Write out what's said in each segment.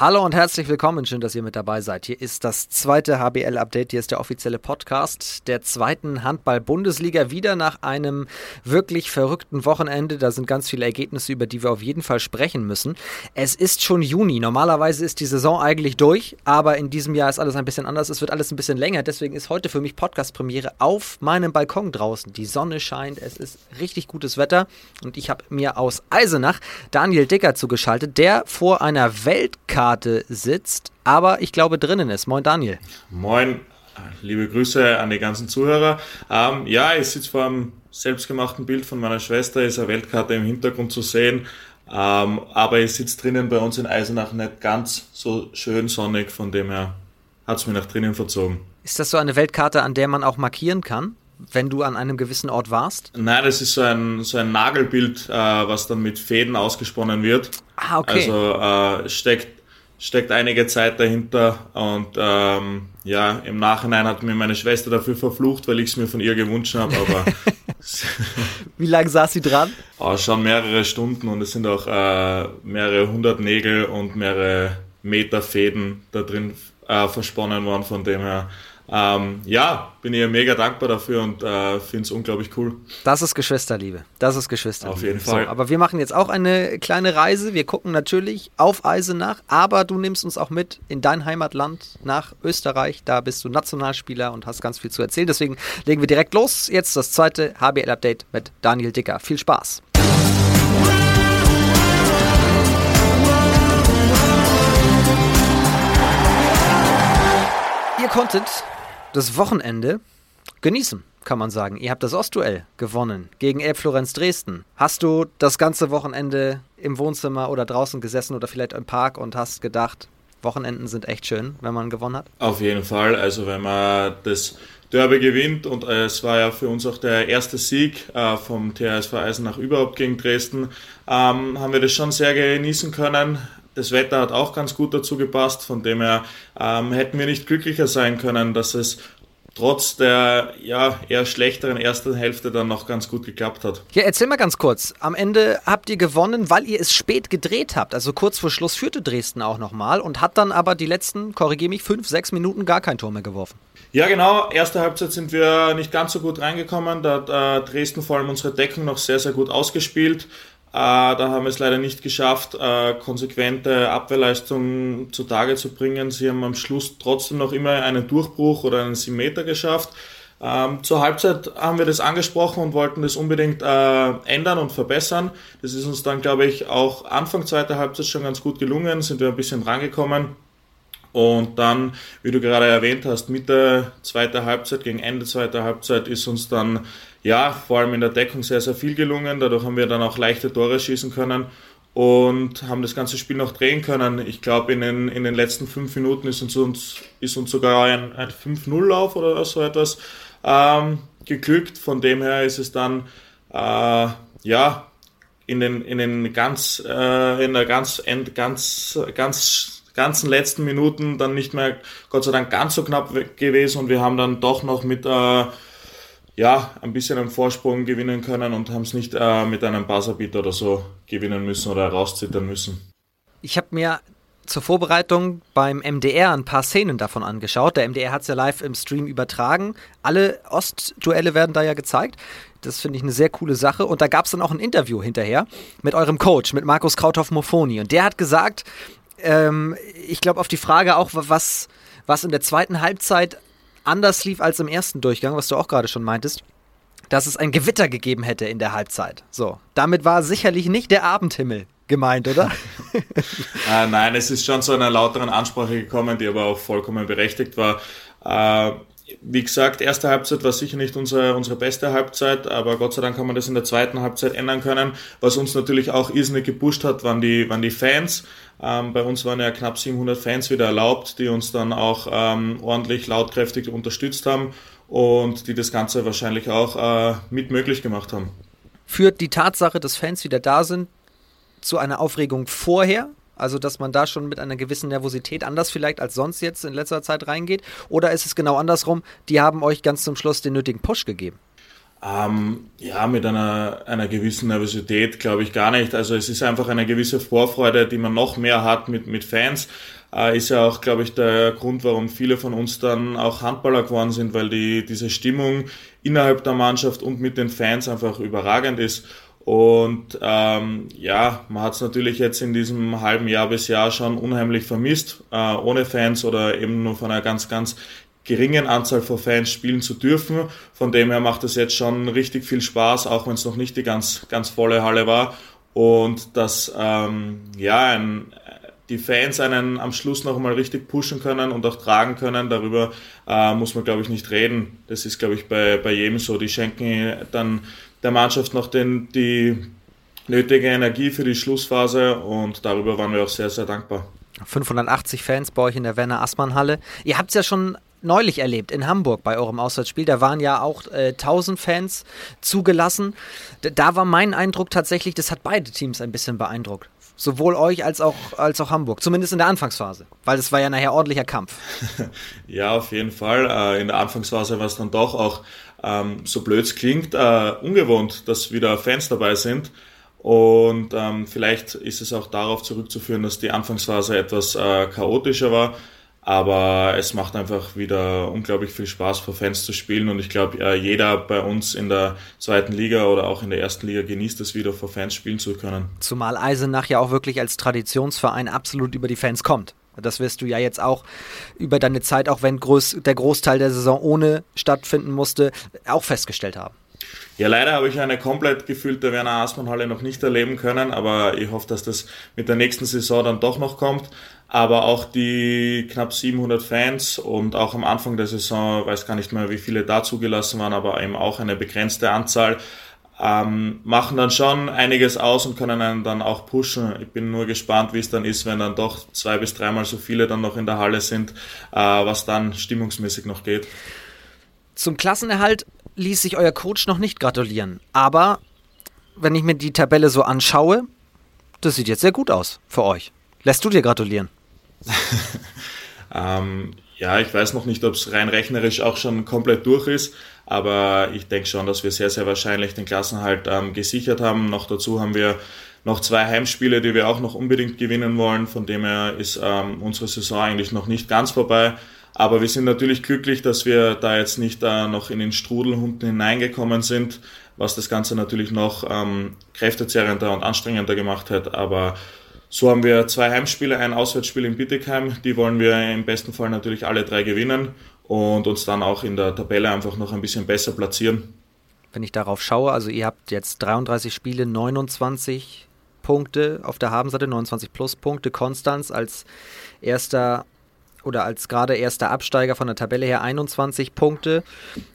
Hallo und herzlich willkommen. Schön, dass ihr mit dabei seid. Hier ist das zweite HBL-Update. Hier ist der offizielle Podcast der zweiten Handball-Bundesliga. Wieder nach einem wirklich verrückten Wochenende. Da sind ganz viele Ergebnisse, über die wir auf jeden Fall sprechen müssen. Es ist schon Juni. Normalerweise ist die Saison eigentlich durch, aber in diesem Jahr ist alles ein bisschen anders. Es wird alles ein bisschen länger. Deswegen ist heute für mich Podcast-Premiere auf meinem Balkon draußen. Die Sonne scheint. Es ist richtig gutes Wetter. Und ich habe mir aus Eisenach Daniel Dicker zugeschaltet, der vor einer Weltkarte Karte sitzt, aber ich glaube drinnen ist. Moin Daniel. Moin, liebe Grüße an die ganzen Zuhörer. Ähm, ja, ich sitze vor einem selbstgemachten Bild von meiner Schwester, ist eine Weltkarte im Hintergrund zu sehen. Ähm, aber ich sitze drinnen bei uns in Eisenach nicht ganz so schön sonnig, von dem her hat es mich nach drinnen verzogen. Ist das so eine Weltkarte, an der man auch markieren kann? wenn du an einem gewissen Ort warst? Nein, das ist so ein, so ein Nagelbild, äh, was dann mit Fäden ausgesponnen wird. Ah, okay. Also äh, steckt steckt einige Zeit dahinter und ähm, ja, im Nachhinein hat mir meine Schwester dafür verflucht, weil ich es mir von ihr gewünscht habe, aber Wie lange saß sie dran? Oh, schon mehrere Stunden und es sind auch äh, mehrere hundert Nägel und mehrere Meter Fäden da drin äh, versponnen worden, von dem her ähm, ja, bin ich mega dankbar dafür und äh, finde es unglaublich cool. Das ist Geschwisterliebe. Das ist Geschwisterliebe. Auf jeden Fall. So, aber wir machen jetzt auch eine kleine Reise. Wir gucken natürlich auf Eisenach, aber du nimmst uns auch mit in dein Heimatland nach Österreich. Da bist du Nationalspieler und hast ganz viel zu erzählen. Deswegen legen wir direkt los. Jetzt das zweite HBL-Update mit Daniel Dicker. Viel Spaß. Ihr konntet das Wochenende genießen, kann man sagen. Ihr habt das Ostduell gewonnen gegen Elbflorenz Dresden. Hast du das ganze Wochenende im Wohnzimmer oder draußen gesessen oder vielleicht im Park und hast gedacht, Wochenenden sind echt schön, wenn man gewonnen hat? Auf jeden Fall. Also wenn man das Derby gewinnt und äh, es war ja für uns auch der erste Sieg äh, vom THSV Eisenach überhaupt gegen Dresden, ähm, haben wir das schon sehr genießen können. Das Wetter hat auch ganz gut dazu gepasst, von dem her ähm, hätten wir nicht glücklicher sein können, dass es trotz der ja, eher schlechteren ersten Hälfte dann noch ganz gut geklappt hat. Ja, erzähl mal ganz kurz. Am Ende habt ihr gewonnen, weil ihr es spät gedreht habt. Also kurz vor Schluss führte Dresden auch nochmal und hat dann aber die letzten, korrigiere mich, fünf, sechs Minuten gar kein Tor mehr geworfen. Ja, genau. Erste Halbzeit sind wir nicht ganz so gut reingekommen. Da hat äh, Dresden vor allem unsere Deckung noch sehr, sehr gut ausgespielt. Äh, da haben wir es leider nicht geschafft, äh, konsequente Abwehrleistung zutage zu bringen. Sie haben am Schluss trotzdem noch immer einen Durchbruch oder einen 7 Meter geschafft. Ähm, zur Halbzeit haben wir das angesprochen und wollten das unbedingt äh, ändern und verbessern. Das ist uns dann, glaube ich, auch Anfang zweiter Halbzeit schon ganz gut gelungen, sind wir ein bisschen rangekommen. Und dann, wie du gerade erwähnt hast, Mitte zweiter Halbzeit, gegen Ende zweiter Halbzeit ist uns dann ja, vor allem in der Deckung sehr, sehr viel gelungen. Dadurch haben wir dann auch leichte Tore schießen können und haben das ganze Spiel noch drehen können. Ich glaube, in den, in den letzten fünf Minuten ist uns, ist uns sogar ein, ein 5-0-Lauf oder so etwas ähm, geglückt. Von dem her ist es dann, äh, ja, in den, in den ganz, äh, in der ganz, ganz, ganz, ganzen letzten Minuten dann nicht mehr, Gott sei Dank, ganz so knapp gewesen und wir haben dann doch noch mit, äh, ja, ein bisschen einen Vorsprung gewinnen können und haben es nicht äh, mit einem Buzzerbeater oder so gewinnen müssen oder rauszittern müssen. Ich habe mir zur Vorbereitung beim MDR ein paar Szenen davon angeschaut. Der MDR hat es ja live im Stream übertragen. Alle Ostduelle werden da ja gezeigt. Das finde ich eine sehr coole Sache. Und da gab es dann auch ein Interview hinterher mit eurem Coach, mit Markus Krauthoff-Mofoni. Und der hat gesagt, ähm, ich glaube auf die Frage auch, was, was in der zweiten Halbzeit anders lief als im ersten Durchgang, was du auch gerade schon meintest, dass es ein Gewitter gegeben hätte in der Halbzeit. So, damit war sicherlich nicht der Abendhimmel gemeint, oder? äh, nein, es ist schon zu einer lauteren Ansprache gekommen, die aber auch vollkommen berechtigt war. Äh, wie gesagt, erste Halbzeit war sicher nicht unsere, unsere beste Halbzeit, aber Gott sei Dank haben wir das in der zweiten Halbzeit ändern können. Was uns natürlich auch irrsinnig gepusht hat, waren die, waren die Fans. Ähm, bei uns waren ja knapp 700 Fans wieder erlaubt, die uns dann auch ähm, ordentlich lautkräftig unterstützt haben und die das Ganze wahrscheinlich auch äh, mit möglich gemacht haben. Führt die Tatsache, dass Fans wieder da sind, zu einer Aufregung vorher? Also, dass man da schon mit einer gewissen Nervosität anders vielleicht als sonst jetzt in letzter Zeit reingeht? Oder ist es genau andersrum? Die haben euch ganz zum Schluss den nötigen Push gegeben? Ähm, ja, mit einer, einer gewissen Nervosität glaube ich gar nicht. Also es ist einfach eine gewisse Vorfreude, die man noch mehr hat mit, mit Fans. Äh, ist ja auch, glaube ich, der Grund, warum viele von uns dann auch Handballer geworden sind, weil die, diese Stimmung innerhalb der Mannschaft und mit den Fans einfach überragend ist. Und ähm, ja, man hat es natürlich jetzt in diesem halben Jahr bis Jahr schon unheimlich vermisst, äh, ohne Fans oder eben nur von einer ganz, ganz geringen Anzahl von Fans spielen zu dürfen. Von dem her macht es jetzt schon richtig viel Spaß, auch wenn es noch nicht die ganz, ganz volle Halle war. Und dass ähm, ja, ein, die Fans einen am Schluss noch einmal richtig pushen können und auch tragen können, darüber äh, muss man, glaube ich, nicht reden. Das ist, glaube ich, bei, bei jedem so. Die schenken dann der Mannschaft noch den, die nötige Energie für die Schlussphase und darüber waren wir auch sehr, sehr dankbar. 580 Fans bei euch in der Werner Assmann Halle. Ihr habt es ja schon neulich erlebt in Hamburg bei eurem Auswärtsspiel. Da waren ja auch äh, 1000 Fans zugelassen. Da, da war mein Eindruck tatsächlich, das hat beide Teams ein bisschen beeindruckt. Sowohl euch als auch, als auch Hamburg. Zumindest in der Anfangsphase. Weil es war ja nachher ordentlicher Kampf. ja, auf jeden Fall. Äh, in der Anfangsphase war es dann doch auch, ähm, so blöd es klingt, äh, ungewohnt, dass wieder Fans dabei sind. Und ähm, vielleicht ist es auch darauf zurückzuführen, dass die Anfangsphase etwas äh, chaotischer war. Aber es macht einfach wieder unglaublich viel Spaß für Fans zu spielen und ich glaube, äh, jeder bei uns in der zweiten Liga oder auch in der ersten Liga genießt es wieder, vor Fans spielen zu können. Zumal Eisenach ja auch wirklich als Traditionsverein absolut über die Fans kommt. Das wirst du ja jetzt auch über deine Zeit, auch wenn groß, der Großteil der Saison ohne stattfinden musste, auch festgestellt haben. Ja, leider habe ich eine komplett gefüllte Werner Asmann Halle noch nicht erleben können, aber ich hoffe, dass das mit der nächsten Saison dann doch noch kommt aber auch die knapp 700 Fans und auch am Anfang der Saison, weiß gar nicht mehr, wie viele da zugelassen waren, aber eben auch eine begrenzte Anzahl, ähm, machen dann schon einiges aus und können einen dann auch pushen. Ich bin nur gespannt, wie es dann ist, wenn dann doch zwei bis dreimal so viele dann noch in der Halle sind, äh, was dann stimmungsmäßig noch geht. Zum Klassenerhalt ließ sich euer Coach noch nicht gratulieren, aber wenn ich mir die Tabelle so anschaue, das sieht jetzt sehr gut aus für euch. Lässt du dir gratulieren? ähm, ja, ich weiß noch nicht, ob es rein rechnerisch auch schon komplett durch ist, aber ich denke schon, dass wir sehr, sehr wahrscheinlich den Klassenhalt ähm, gesichert haben. Noch dazu haben wir noch zwei Heimspiele, die wir auch noch unbedingt gewinnen wollen. Von dem her ist ähm, unsere Saison eigentlich noch nicht ganz vorbei. Aber wir sind natürlich glücklich, dass wir da jetzt nicht äh, noch in den Strudel unten hineingekommen sind, was das Ganze natürlich noch ähm, kräftezerrender und anstrengender gemacht hat. Aber so haben wir zwei Heimspiele, ein Auswärtsspiel in Bittigheim. Die wollen wir im besten Fall natürlich alle drei gewinnen und uns dann auch in der Tabelle einfach noch ein bisschen besser platzieren. Wenn ich darauf schaue, also ihr habt jetzt 33 Spiele, 29 Punkte auf der Habenseite, 29 Pluspunkte. Konstanz als erster oder als gerade erster Absteiger von der Tabelle her 21 Punkte.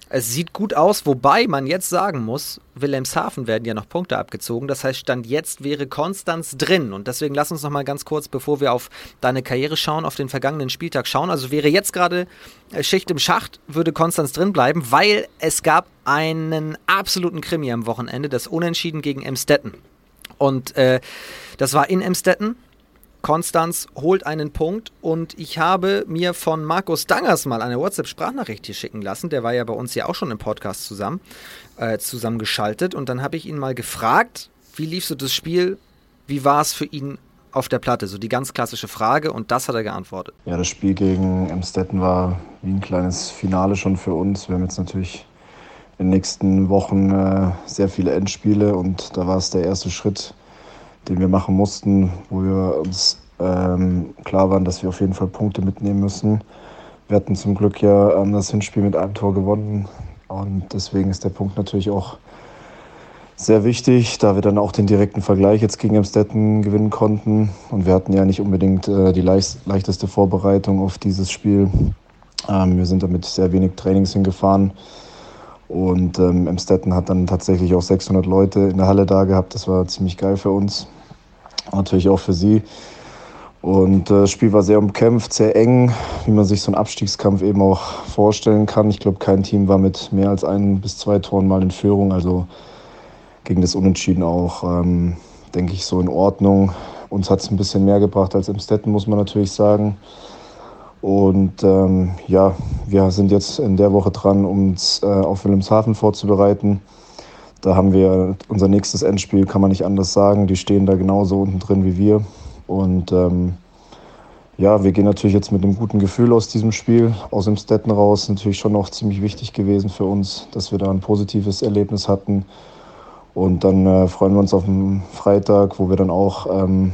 Es sieht gut aus, wobei man jetzt sagen muss, Wilhelmshaven werden ja noch Punkte abgezogen. Das heißt, Stand jetzt wäre Konstanz drin. Und deswegen lass uns noch mal ganz kurz, bevor wir auf deine Karriere schauen, auf den vergangenen Spieltag schauen. Also wäre jetzt gerade äh, Schicht im Schacht, würde Konstanz drin bleiben, weil es gab einen absoluten Krimi am Wochenende, das Unentschieden gegen Emstetten. Und äh, das war in Emstetten. Konstanz holt einen Punkt und ich habe mir von Markus Dangers mal eine WhatsApp-Sprachnachricht hier schicken lassen. Der war ja bei uns ja auch schon im Podcast zusammen, äh, zusammengeschaltet und dann habe ich ihn mal gefragt, wie lief so das Spiel, wie war es für ihn auf der Platte? So die ganz klassische Frage und das hat er geantwortet. Ja, das Spiel gegen Emstetten war wie ein kleines Finale schon für uns. Wir haben jetzt natürlich in den nächsten Wochen äh, sehr viele Endspiele und da war es der erste Schritt den wir machen mussten, wo wir uns ähm, klar waren, dass wir auf jeden Fall Punkte mitnehmen müssen. Wir hatten zum Glück ja ähm, das Hinspiel mit einem Tor gewonnen und deswegen ist der Punkt natürlich auch sehr wichtig, da wir dann auch den direkten Vergleich jetzt gegen Amstetten gewinnen konnten. Und wir hatten ja nicht unbedingt äh, die leicht, leichteste Vorbereitung auf dieses Spiel. Ähm, wir sind damit sehr wenig Trainings hingefahren. Und ähm, hat dann tatsächlich auch 600 Leute in der Halle da gehabt. Das war ziemlich geil für uns. Natürlich auch für sie. Und äh, das Spiel war sehr umkämpft, sehr eng, wie man sich so einen Abstiegskampf eben auch vorstellen kann. Ich glaube, kein Team war mit mehr als ein bis zwei Toren mal in Führung. Also gegen das Unentschieden auch, ähm, denke ich, so in Ordnung. Uns hat es ein bisschen mehr gebracht als im Stetten, muss man natürlich sagen. Und ähm, ja, wir sind jetzt in der Woche dran, uns äh, auf Wilhelmshaven vorzubereiten. Da haben wir unser nächstes Endspiel, kann man nicht anders sagen. Die stehen da genauso unten drin wie wir. Und ähm, ja, wir gehen natürlich jetzt mit einem guten Gefühl aus diesem Spiel, aus dem Stetten raus. Natürlich schon noch ziemlich wichtig gewesen für uns, dass wir da ein positives Erlebnis hatten. Und dann äh, freuen wir uns auf den Freitag, wo wir dann auch ähm,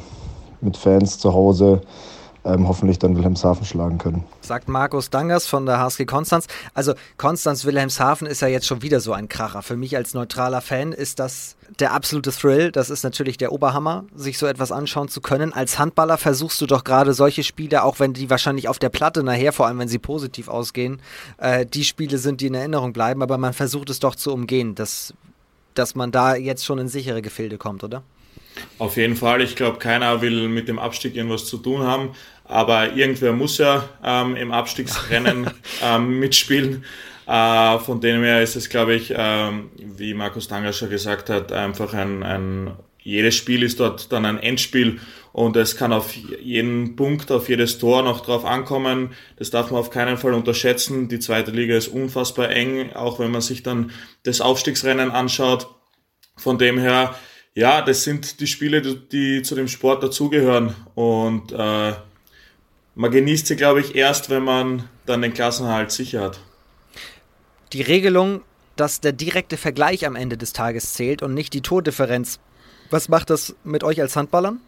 mit Fans zu Hause ähm, hoffentlich dann Wilhelmshaven schlagen können. Sagt Markus Dangers von der HSG Konstanz. Also Konstanz Wilhelmshaven ist ja jetzt schon wieder so ein Kracher. Für mich als neutraler Fan ist das der absolute Thrill. Das ist natürlich der Oberhammer, sich so etwas anschauen zu können. Als Handballer versuchst du doch gerade solche Spiele, auch wenn die wahrscheinlich auf der Platte nachher, vor allem wenn sie positiv ausgehen, äh, die Spiele sind, die in Erinnerung bleiben, aber man versucht es doch zu umgehen, dass, dass man da jetzt schon in sichere Gefilde kommt, oder? Auf jeden Fall. Ich glaube, keiner will mit dem Abstieg irgendwas zu tun haben. Aber irgendwer muss ja ähm, im Abstiegsrennen ähm, mitspielen. Äh, von dem her ist es, glaube ich, ähm, wie Markus Tanger schon gesagt hat, einfach ein, ein, jedes Spiel ist dort dann ein Endspiel und es kann auf jeden Punkt, auf jedes Tor noch drauf ankommen. Das darf man auf keinen Fall unterschätzen. Die zweite Liga ist unfassbar eng, auch wenn man sich dann das Aufstiegsrennen anschaut. Von dem her ja, das sind die Spiele, die zu dem Sport dazugehören. Und äh, man genießt sie, glaube ich, erst, wenn man dann den Klassenhalt sicher hat. Die Regelung, dass der direkte Vergleich am Ende des Tages zählt und nicht die Tordifferenz, was macht das mit euch als Handballern?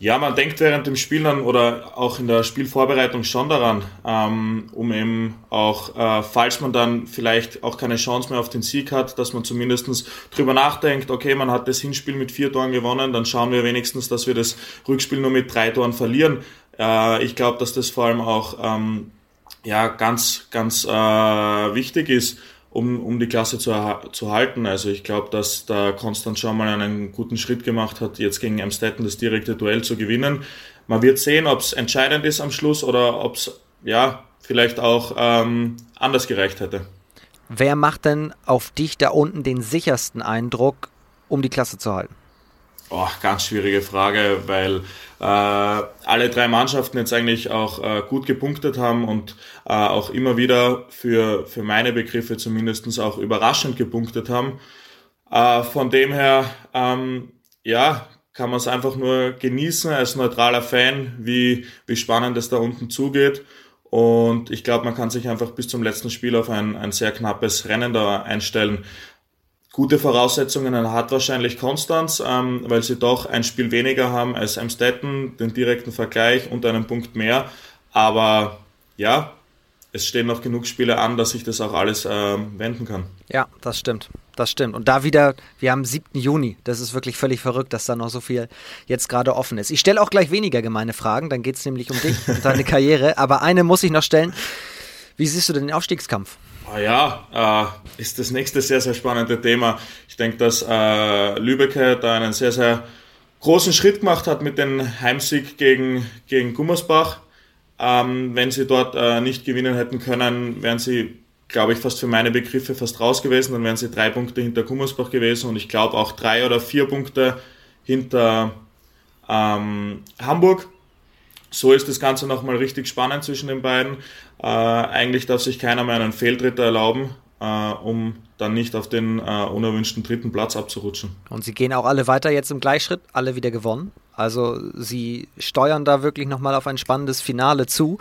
Ja, man denkt während dem Spiel dann oder auch in der Spielvorbereitung schon daran, ähm, um eben auch, äh, falls man dann vielleicht auch keine Chance mehr auf den Sieg hat, dass man zumindestens drüber nachdenkt, okay, man hat das Hinspiel mit vier Toren gewonnen, dann schauen wir wenigstens, dass wir das Rückspiel nur mit drei Toren verlieren. Äh, ich glaube, dass das vor allem auch ähm, ja, ganz, ganz äh, wichtig ist um, um die Klasse zu, zu halten. Also ich glaube, dass da Konstant schon mal einen guten Schritt gemacht hat, jetzt gegen Amstetten das direkte Duell zu gewinnen. Man wird sehen, ob es entscheidend ist am Schluss oder ob es ja vielleicht auch ähm, anders gereicht hätte. Wer macht denn auf dich da unten den sichersten Eindruck, um die Klasse zu halten? Oh, ganz schwierige Frage, weil äh, alle drei Mannschaften jetzt eigentlich auch äh, gut gepunktet haben und äh, auch immer wieder für, für meine Begriffe zumindestens auch überraschend gepunktet haben. Äh, von dem her, ähm, ja, kann man es einfach nur genießen als neutraler Fan, wie, wie spannend es da unten zugeht. Und ich glaube, man kann sich einfach bis zum letzten Spiel auf ein, ein sehr knappes Rennen da einstellen gute Voraussetzungen hat wahrscheinlich Konstanz, ähm, weil sie doch ein Spiel weniger haben als Amstetten, den direkten Vergleich und einen Punkt mehr. Aber ja, es stehen noch genug Spiele an, dass sich das auch alles ähm, wenden kann. Ja, das stimmt. Das stimmt. Und da wieder, wir haben 7. Juni. Das ist wirklich völlig verrückt, dass da noch so viel jetzt gerade offen ist. Ich stelle auch gleich weniger gemeine Fragen, dann geht es nämlich um dich und deine Karriere. Aber eine muss ich noch stellen. Wie siehst du denn den Aufstiegskampf? Ah ja, äh, ist das nächste sehr, sehr spannende Thema. Ich denke, dass äh, Lübeck da einen sehr, sehr großen Schritt gemacht hat mit dem Heimsieg gegen, gegen Gummersbach. Ähm, wenn sie dort äh, nicht gewinnen hätten können, wären sie, glaube ich, fast für meine Begriffe fast raus gewesen. Dann wären sie drei Punkte hinter Gummersbach gewesen und ich glaube auch drei oder vier Punkte hinter ähm, Hamburg. So ist das Ganze nochmal richtig spannend zwischen den beiden. Äh, eigentlich darf sich keiner mehr einen Fehltritt erlauben, äh, um dann nicht auf den äh, unerwünschten dritten Platz abzurutschen. Und sie gehen auch alle weiter jetzt im Gleichschritt, alle wieder gewonnen. Also sie steuern da wirklich nochmal auf ein spannendes Finale zu.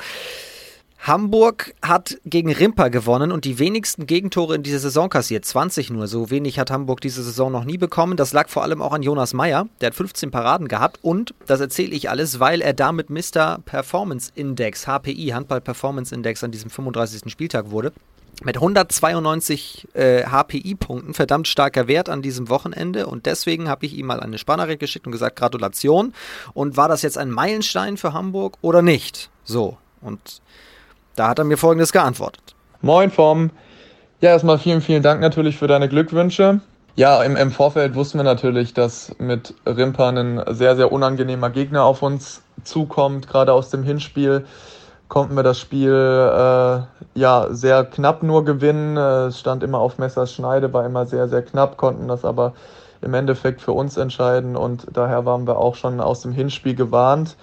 Hamburg hat gegen Rimper gewonnen und die wenigsten Gegentore in dieser Saison kassiert. 20 nur. So wenig hat Hamburg diese Saison noch nie bekommen. Das lag vor allem auch an Jonas Meyer. Der hat 15 Paraden gehabt und das erzähle ich alles, weil er damit Mr. Performance Index, HPI, Handball Performance Index, an diesem 35. Spieltag wurde. Mit 192 äh, HPI-Punkten, verdammt starker Wert an diesem Wochenende. Und deswegen habe ich ihm mal eine Spannerich geschickt und gesagt, Gratulation. Und war das jetzt ein Meilenstein für Hamburg oder nicht? So. Und da hat er mir folgendes geantwortet. Moin Vom. Ja, erstmal vielen, vielen Dank natürlich für deine Glückwünsche. Ja, im, im Vorfeld wussten wir natürlich, dass mit Rimpa ein sehr, sehr unangenehmer Gegner auf uns zukommt. Gerade aus dem Hinspiel konnten wir das Spiel äh, ja sehr knapp nur gewinnen. Es stand immer auf Messers Schneide, war immer sehr, sehr knapp, konnten das aber im Endeffekt für uns entscheiden und daher waren wir auch schon aus dem Hinspiel gewarnt.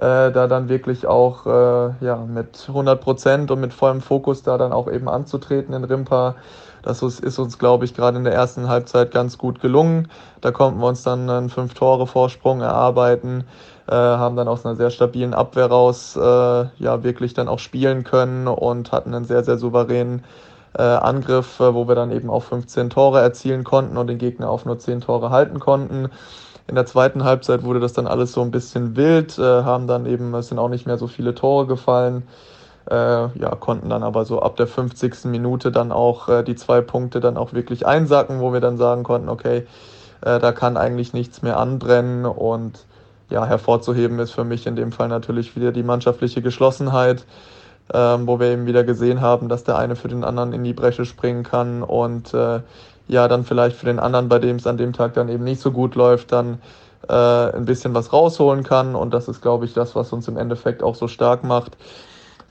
Äh, da dann wirklich auch äh, ja, mit 100 Prozent und mit vollem Fokus da dann auch eben anzutreten in Rimpa. Das ist uns, glaube ich, gerade in der ersten Halbzeit ganz gut gelungen. Da konnten wir uns dann einen Fünf-Tore-Vorsprung erarbeiten, äh, haben dann aus einer sehr stabilen Abwehr raus äh, ja wirklich dann auch spielen können und hatten einen sehr, sehr souveränen äh, Angriff, äh, wo wir dann eben auch 15 Tore erzielen konnten und den Gegner auf nur 10 Tore halten konnten. In der zweiten Halbzeit wurde das dann alles so ein bisschen wild, äh, haben dann eben, es sind auch nicht mehr so viele Tore gefallen, äh, ja, konnten dann aber so ab der 50. Minute dann auch äh, die zwei Punkte dann auch wirklich einsacken, wo wir dann sagen konnten, okay, äh, da kann eigentlich nichts mehr anbrennen und ja, hervorzuheben ist für mich in dem Fall natürlich wieder die mannschaftliche Geschlossenheit, ähm, wo wir eben wieder gesehen haben, dass der eine für den anderen in die Bresche springen kann und äh, ja dann vielleicht für den anderen, bei dem es an dem Tag dann eben nicht so gut läuft, dann äh, ein bisschen was rausholen kann. Und das ist, glaube ich, das, was uns im Endeffekt auch so stark macht.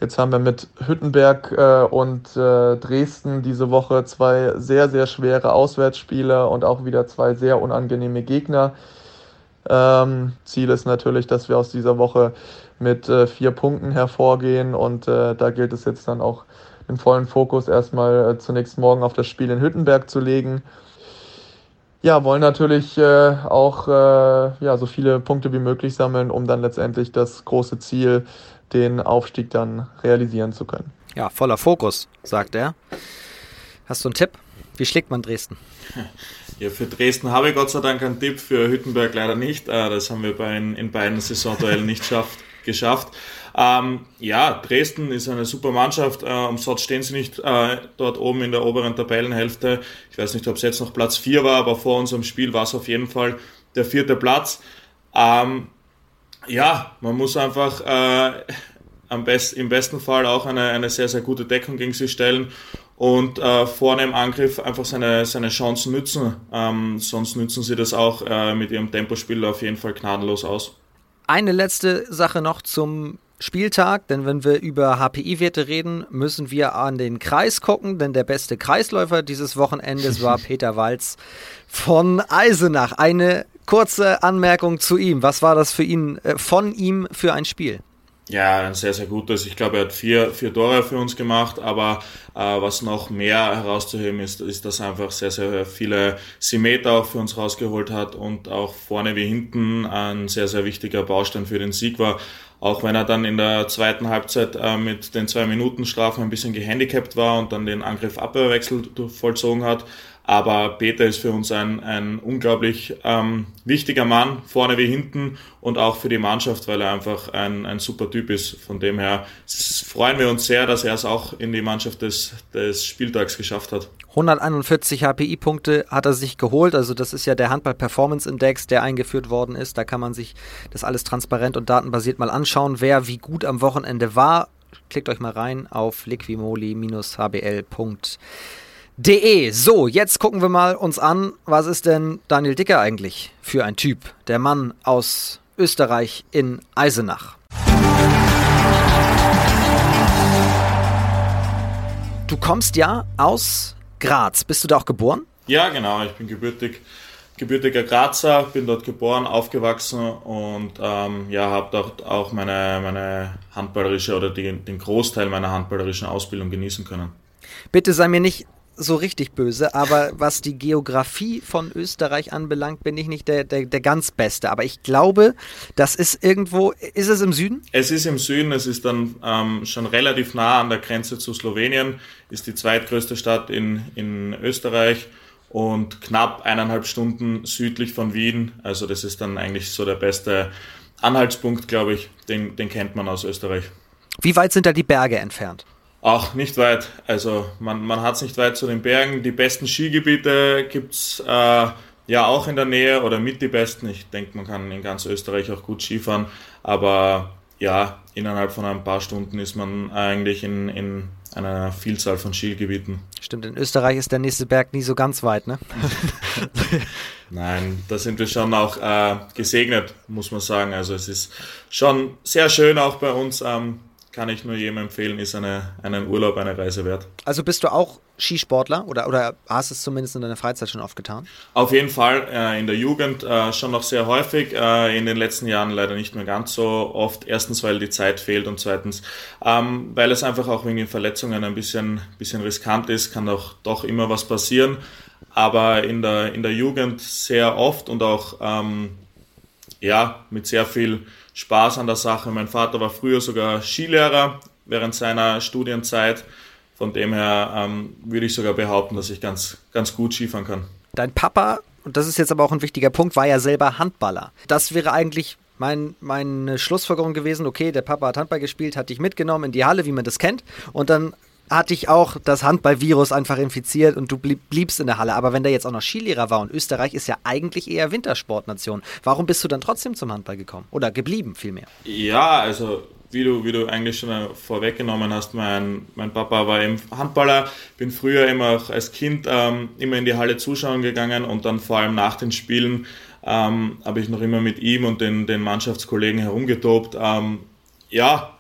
Jetzt haben wir mit Hüttenberg äh, und äh, Dresden diese Woche zwei sehr, sehr schwere Auswärtsspiele und auch wieder zwei sehr unangenehme Gegner. Ähm, Ziel ist natürlich, dass wir aus dieser Woche mit äh, vier Punkten hervorgehen und äh, da gilt es jetzt dann auch den vollen Fokus erstmal äh, zunächst morgen auf das Spiel in Hüttenberg zu legen. Ja, wollen natürlich äh, auch äh, ja, so viele Punkte wie möglich sammeln, um dann letztendlich das große Ziel, den Aufstieg dann realisieren zu können. Ja, voller Fokus, sagt er. Hast du einen Tipp? Wie schlägt man Dresden? Ja, für Dresden habe ich Gott sei Dank einen Tipp, für Hüttenberg leider nicht. Äh, das haben wir bei, in beiden Saisonduellen nicht schafft, geschafft. Ähm, ja, Dresden ist eine super Mannschaft. Äh, umsonst stehen sie nicht äh, dort oben in der oberen Tabellenhälfte. Ich weiß nicht, ob es jetzt noch Platz 4 war, aber vor unserem Spiel war es auf jeden Fall der vierte Platz. Ähm, ja, man muss einfach äh, am best, im besten Fall auch eine, eine sehr, sehr gute Deckung gegen sie stellen und äh, vorne im Angriff einfach seine, seine Chancen nützen. Ähm, sonst nützen sie das auch äh, mit ihrem Tempospiel auf jeden Fall gnadenlos aus. Eine letzte Sache noch zum Spieltag, denn wenn wir über HPI-Werte reden, müssen wir an den Kreis gucken, denn der beste Kreisläufer dieses Wochenendes war Peter Walz von Eisenach. Eine kurze Anmerkung zu ihm. Was war das für ihn, äh, von ihm für ein Spiel? Ja, ein sehr, sehr gutes. Ich glaube, er hat vier, vier Tore für uns gemacht, aber äh, was noch mehr herauszuheben ist, ist, dass er einfach sehr, sehr viele Symmeter auch für uns rausgeholt hat und auch vorne wie hinten ein sehr, sehr wichtiger Baustein für den Sieg war. Auch wenn er dann in der zweiten Halbzeit äh, mit den zwei Minuten Strafen ein bisschen gehandicapt war und dann den Angriff Abwehrwechsel vollzogen hat, aber Peter ist für uns ein, ein unglaublich ähm, wichtiger Mann, vorne wie hinten und auch für die Mannschaft, weil er einfach ein, ein super Typ ist. Von dem her freuen wir uns sehr, dass er es auch in die Mannschaft des, des Spieltags geschafft hat. 141 HPI-Punkte hat er sich geholt. Also das ist ja der Handball-Performance-Index, der eingeführt worden ist. Da kann man sich das alles transparent und datenbasiert mal anschauen, wer wie gut am Wochenende war. Klickt euch mal rein auf liquimoli-hbl.de De. So, jetzt gucken wir mal uns an, was ist denn Daniel Dicker eigentlich für ein Typ? Der Mann aus Österreich in Eisenach. Du kommst ja aus Graz. Bist du da auch geboren? Ja, genau. Ich bin gebürtig, gebürtiger Grazer, bin dort geboren, aufgewachsen und ähm, ja, habe dort auch meine, meine handballerische oder die, den Großteil meiner handballerischen Ausbildung genießen können. Bitte sei mir nicht so richtig böse, aber was die Geografie von Österreich anbelangt, bin ich nicht der, der, der ganz Beste. Aber ich glaube, das ist irgendwo, ist es im Süden? Es ist im Süden, es ist dann ähm, schon relativ nah an der Grenze zu Slowenien, ist die zweitgrößte Stadt in, in Österreich und knapp eineinhalb Stunden südlich von Wien. Also das ist dann eigentlich so der beste Anhaltspunkt, glaube ich, den, den kennt man aus Österreich. Wie weit sind da die Berge entfernt? Auch nicht weit. Also man, man hat es nicht weit zu den Bergen. Die besten Skigebiete gibt's äh, ja auch in der Nähe oder mit die besten. Ich denke, man kann in ganz Österreich auch gut Skifahren. Aber ja, innerhalb von ein paar Stunden ist man eigentlich in, in einer Vielzahl von Skigebieten. Stimmt, in Österreich ist der nächste Berg nie so ganz weit, ne? Nein, da sind wir schon auch äh, gesegnet, muss man sagen. Also es ist schon sehr schön auch bei uns. Ähm, kann ich nur jedem empfehlen, ist eine, einen Urlaub, eine Reise wert. Also bist du auch Skisportler oder, oder hast es zumindest in deiner Freizeit schon oft getan? Auf jeden Fall, äh, in der Jugend äh, schon noch sehr häufig, äh, in den letzten Jahren leider nicht mehr ganz so oft. Erstens, weil die Zeit fehlt und zweitens, ähm, weil es einfach auch wegen den Verletzungen ein bisschen, bisschen riskant ist, kann auch doch immer was passieren. Aber in der, in der Jugend sehr oft und auch ähm, ja, mit sehr viel Spaß an der Sache. Mein Vater war früher sogar Skilehrer während seiner Studienzeit. Von dem her ähm, würde ich sogar behaupten, dass ich ganz, ganz gut Skifahren kann. Dein Papa, und das ist jetzt aber auch ein wichtiger Punkt, war ja selber Handballer. Das wäre eigentlich mein, meine Schlussfolgerung gewesen, okay, der Papa hat Handball gespielt, hat dich mitgenommen in die Halle, wie man das kennt, und dann hat dich auch das Handballvirus einfach infiziert und du blieb, bliebst in der Halle. Aber wenn der jetzt auch noch Skilehrer war und Österreich ist ja eigentlich eher Wintersportnation, warum bist du dann trotzdem zum Handball gekommen? Oder geblieben vielmehr? Ja, also wie du, wie du eigentlich schon vorweggenommen hast, mein, mein Papa war eben Handballer, bin früher immer auch als Kind ähm, immer in die Halle zuschauen gegangen und dann vor allem nach den Spielen ähm, habe ich noch immer mit ihm und den, den Mannschaftskollegen herumgetobt. Ähm, ja,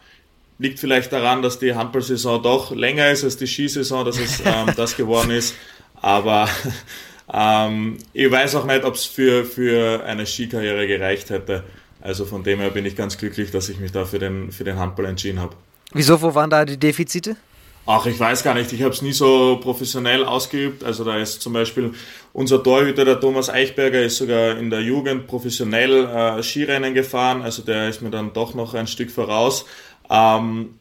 liegt vielleicht daran, dass die Handballsaison doch länger ist als die Skisaison, dass es ähm, das geworden ist. Aber ähm, ich weiß auch nicht, ob es für, für eine Skikarriere gereicht hätte. Also von dem her bin ich ganz glücklich, dass ich mich da für den, für den Handball entschieden habe. Wieso, wo waren da die Defizite? Ach, ich weiß gar nicht. Ich habe es nie so professionell ausgeübt. Also da ist zum Beispiel unser Torhüter, der Thomas Eichberger, ist sogar in der Jugend professionell äh, Skirennen gefahren. Also der ist mir dann doch noch ein Stück voraus. Ähm,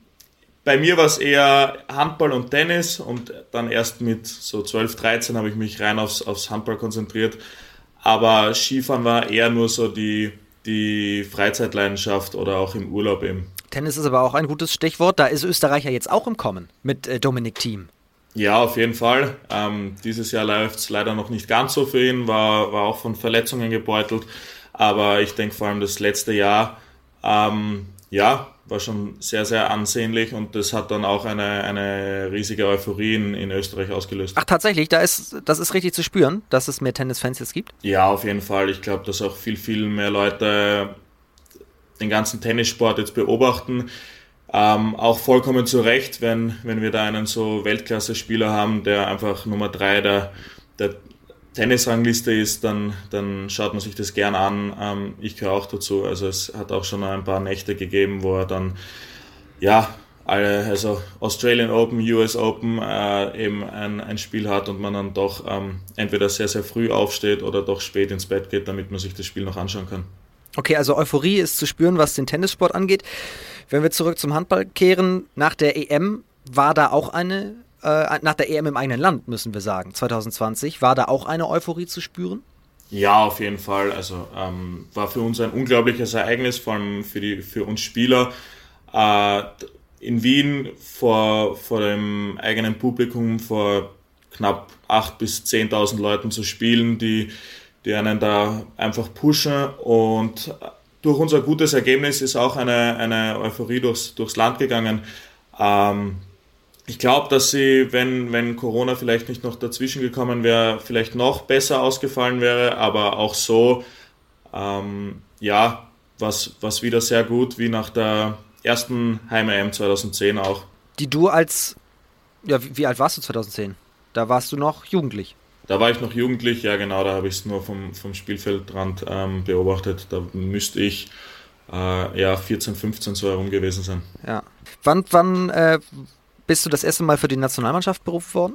bei mir war es eher Handball und Tennis und dann erst mit so 12, 13 habe ich mich rein aufs, aufs Handball konzentriert. Aber Skifahren war eher nur so die, die Freizeitleidenschaft oder auch im Urlaub eben. Tennis ist aber auch ein gutes Stichwort. Da ist Österreich ja jetzt auch im Kommen mit äh, Dominik Thiem. Ja, auf jeden Fall. Ähm, dieses Jahr läuft es leider noch nicht ganz so für ihn, war, war auch von Verletzungen gebeutelt. Aber ich denke vor allem das letzte Jahr, ähm, ja, war schon sehr, sehr ansehnlich und das hat dann auch eine, eine riesige Euphorie in, in Österreich ausgelöst. Ach, tatsächlich, da ist, das ist richtig zu spüren, dass es mehr Tennisfans jetzt gibt? Ja, auf jeden Fall. Ich glaube, dass auch viel, viel mehr Leute den ganzen Tennissport jetzt beobachten. Ähm, auch vollkommen zu Recht, wenn, wenn wir da einen so Weltklasse-Spieler haben, der einfach Nummer drei der, der Tennisrangliste ist, dann, dann schaut man sich das gern an. Ähm, ich gehöre auch dazu. Also es hat auch schon ein paar Nächte gegeben, wo er dann, ja, alle, also Australian Open, US Open äh, eben ein, ein Spiel hat und man dann doch ähm, entweder sehr, sehr früh aufsteht oder doch spät ins Bett geht, damit man sich das Spiel noch anschauen kann. Okay, also Euphorie ist zu spüren, was den Tennissport angeht. Wenn wir zurück zum Handball kehren, nach der EM war da auch eine äh, nach der EM im eigenen Land, müssen wir sagen, 2020. War da auch eine Euphorie zu spüren? Ja, auf jeden Fall. Also ähm, war für uns ein unglaubliches Ereignis, vor allem für, die, für uns Spieler. Äh, in Wien vor, vor dem eigenen Publikum, vor knapp 8.000 bis 10.000 Leuten zu spielen, die, die einen da einfach pushen. Und durch unser gutes Ergebnis ist auch eine, eine Euphorie durchs, durchs Land gegangen. Ähm, ich glaube, dass sie, wenn, wenn Corona vielleicht nicht noch dazwischen gekommen wäre, vielleicht noch besser ausgefallen wäre, aber auch so, ähm, ja, was, was wieder sehr gut, wie nach der ersten Heim-EM 2010 auch. Die du als, ja, wie, wie alt warst du 2010? Da warst du noch jugendlich. Da war ich noch jugendlich, ja genau, da habe ich es nur vom, vom Spielfeldrand ähm, beobachtet. Da müsste ich äh, ja 14, 15 so herum gewesen sein. Ja. Wann, wann äh, bist du das erste Mal für die Nationalmannschaft berufen worden?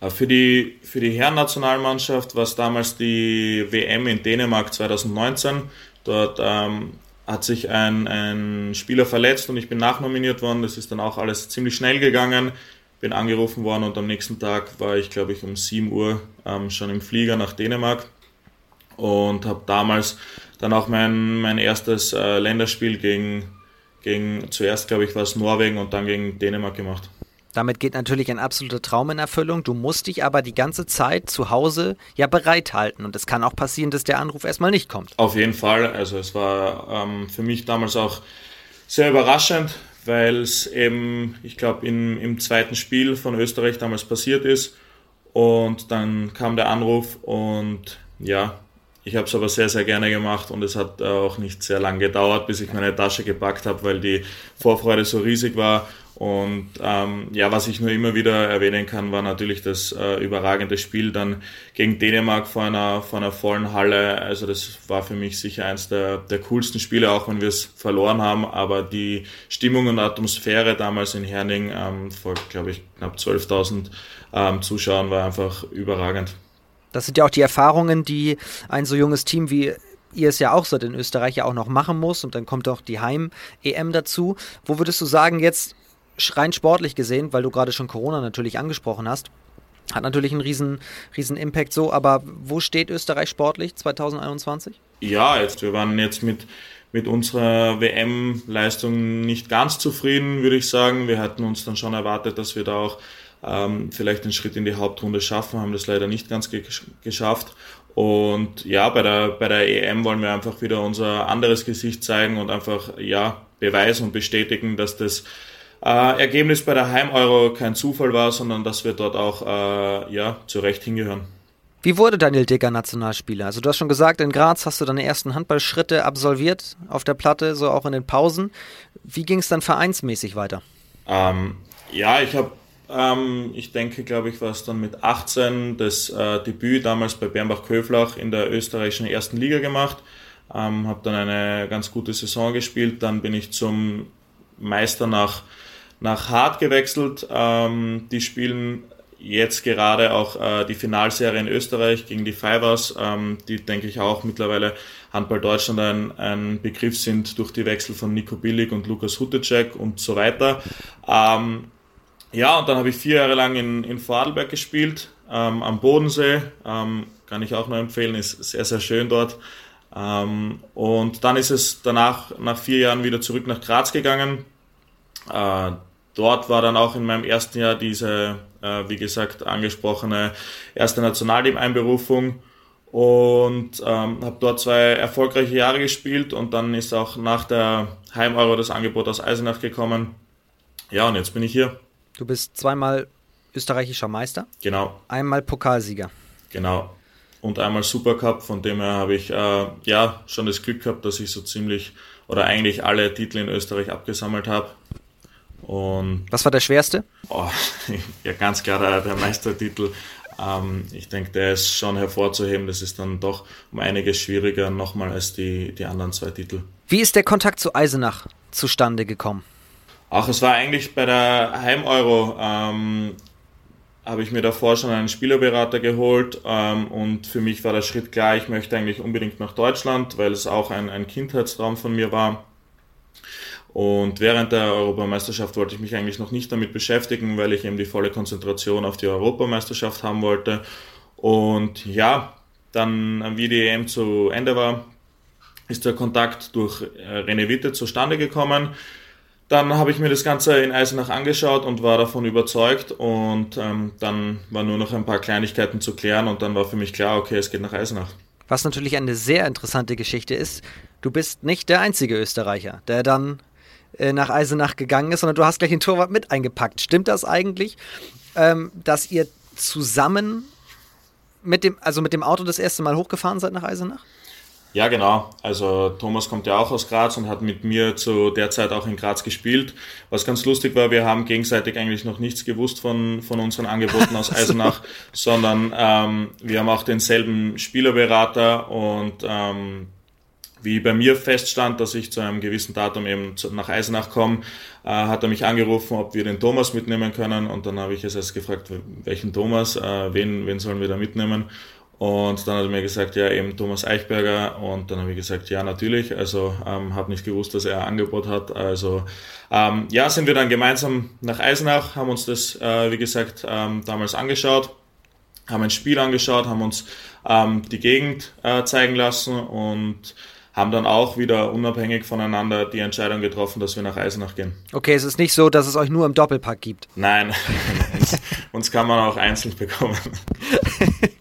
Äh, für die, für die Herren-Nationalmannschaft war es damals die WM in Dänemark 2019. Dort ähm, hat sich ein, ein Spieler verletzt und ich bin nachnominiert worden. Das ist dann auch alles ziemlich schnell gegangen. Bin angerufen worden und am nächsten Tag war ich, glaube ich, um 7 Uhr ähm, schon im Flieger nach Dänemark und habe damals dann auch mein, mein erstes äh, Länderspiel gegen gegen, zuerst glaube ich war es Norwegen und dann gegen Dänemark gemacht. Damit geht natürlich ein absoluter Traum in Erfüllung. Du musst dich aber die ganze Zeit zu Hause ja bereithalten. Und es kann auch passieren, dass der Anruf erstmal nicht kommt. Auf jeden Fall. Also es war ähm, für mich damals auch sehr überraschend, weil es eben, ich glaube, im zweiten Spiel von Österreich damals passiert ist. Und dann kam der Anruf und ja, ich habe es aber sehr, sehr gerne gemacht und es hat auch nicht sehr lange gedauert, bis ich meine Tasche gepackt habe, weil die Vorfreude so riesig war. Und ähm, ja, was ich nur immer wieder erwähnen kann, war natürlich das äh, überragende Spiel dann gegen Dänemark vor einer, vor einer vollen Halle. Also das war für mich sicher eins der, der coolsten Spiele, auch wenn wir es verloren haben. Aber die Stimmung und Atmosphäre damals in Herning ähm, vor, glaube ich, knapp 12.000 ähm, Zuschauern war einfach überragend. Das sind ja auch die Erfahrungen, die ein so junges Team wie ihr es ja auch seid in Österreich ja auch noch machen muss und dann kommt auch die Heim-EM dazu. Wo würdest du sagen, jetzt rein sportlich gesehen, weil du gerade schon Corona natürlich angesprochen hast, hat natürlich einen riesen, riesen Impact so, aber wo steht Österreich sportlich 2021? Ja, jetzt, wir waren jetzt mit, mit unserer WM-Leistung nicht ganz zufrieden, würde ich sagen. Wir hatten uns dann schon erwartet, dass wir da auch ähm, vielleicht einen Schritt in die Hauptrunde schaffen, haben das leider nicht ganz ge geschafft. Und ja, bei der, bei der EM wollen wir einfach wieder unser anderes Gesicht zeigen und einfach, ja, beweisen und bestätigen, dass das äh, Ergebnis bei der Heim-Euro kein Zufall war, sondern dass wir dort auch, äh, ja, zu Recht hingehören. Wie wurde Daniel Dicker Nationalspieler? Also du hast schon gesagt, in Graz hast du deine ersten Handballschritte absolviert auf der Platte, so auch in den Pausen. Wie ging es dann vereinsmäßig weiter? Ähm, ja, ich habe ähm, ich denke, glaube ich, war es dann mit 18 das äh, Debüt damals bei Bernbach-Köflach in der österreichischen ersten Liga gemacht. Ähm, habe dann eine ganz gute Saison gespielt. Dann bin ich zum Meister nach, nach Hart gewechselt. Ähm, die spielen jetzt gerade auch äh, die Finalserie in Österreich gegen die Fivers, ähm, die denke ich auch mittlerweile Handball Deutschland ein, ein Begriff sind durch die Wechsel von Nico Billig und Lukas Hutecek und so weiter. Ähm, ja, und dann habe ich vier Jahre lang in, in Vorarlberg gespielt, ähm, am Bodensee. Ähm, kann ich auch nur empfehlen, ist sehr, sehr schön dort. Ähm, und dann ist es danach, nach vier Jahren, wieder zurück nach Graz gegangen. Äh, dort war dann auch in meinem ersten Jahr diese, äh, wie gesagt, angesprochene erste Nationalteam-Einberufung und ähm, habe dort zwei erfolgreiche Jahre gespielt und dann ist auch nach der Heim-Euro das Angebot aus Eisenach gekommen. Ja, und jetzt bin ich hier. Du bist zweimal österreichischer Meister. Genau. Einmal Pokalsieger. Genau. Und einmal Supercup, von dem her habe ich äh, ja schon das Glück gehabt, dass ich so ziemlich oder eigentlich alle Titel in Österreich abgesammelt habe. Und Was war der schwerste? Oh, ja, ganz klar der, der Meistertitel. Ähm, ich denke, der ist schon hervorzuheben. Das ist dann doch um einiges schwieriger nochmal als die, die anderen zwei Titel. Wie ist der Kontakt zu Eisenach zustande gekommen? Ach, es war eigentlich bei der Heim-Euro, ähm, habe ich mir davor schon einen Spielerberater geholt ähm, und für mich war der Schritt klar, ich möchte eigentlich unbedingt nach Deutschland, weil es auch ein, ein Kindheitstraum von mir war. Und während der Europameisterschaft wollte ich mich eigentlich noch nicht damit beschäftigen, weil ich eben die volle Konzentration auf die Europameisterschaft haben wollte. Und ja, dann, wie die EM zu Ende war, ist der Kontakt durch äh, René Witte zustande gekommen dann habe ich mir das Ganze in Eisenach angeschaut und war davon überzeugt und ähm, dann war nur noch ein paar Kleinigkeiten zu klären und dann war für mich klar, okay, es geht nach Eisenach. Was natürlich eine sehr interessante Geschichte ist, du bist nicht der einzige Österreicher, der dann äh, nach Eisenach gegangen ist, sondern du hast gleich den Torwart mit eingepackt. Stimmt das eigentlich, ähm, dass ihr zusammen mit dem, also mit dem Auto das erste Mal hochgefahren seid nach Eisenach? Ja, genau. Also Thomas kommt ja auch aus Graz und hat mit mir zu der Zeit auch in Graz gespielt. Was ganz lustig war, wir haben gegenseitig eigentlich noch nichts gewusst von, von unseren Angeboten aus Eisenach, sondern ähm, wir haben auch denselben Spielerberater und ähm, wie bei mir feststand, dass ich zu einem gewissen Datum eben nach Eisenach komme, äh, hat er mich angerufen, ob wir den Thomas mitnehmen können. Und dann habe ich es erst gefragt, welchen Thomas, äh, wen, wen sollen wir da mitnehmen? Und dann hat er mir gesagt, ja, eben Thomas Eichberger. Und dann habe ich gesagt, ja, natürlich. Also ähm, habe nicht gewusst, dass er ein Angebot hat. Also ähm, ja, sind wir dann gemeinsam nach Eisenach, haben uns das, äh, wie gesagt, ähm, damals angeschaut, haben ein Spiel angeschaut, haben uns ähm, die Gegend äh, zeigen lassen und haben dann auch wieder unabhängig voneinander die Entscheidung getroffen, dass wir nach Eisenach gehen. Okay, es ist nicht so, dass es euch nur im Doppelpack gibt. Nein, uns, uns kann man auch einzeln bekommen.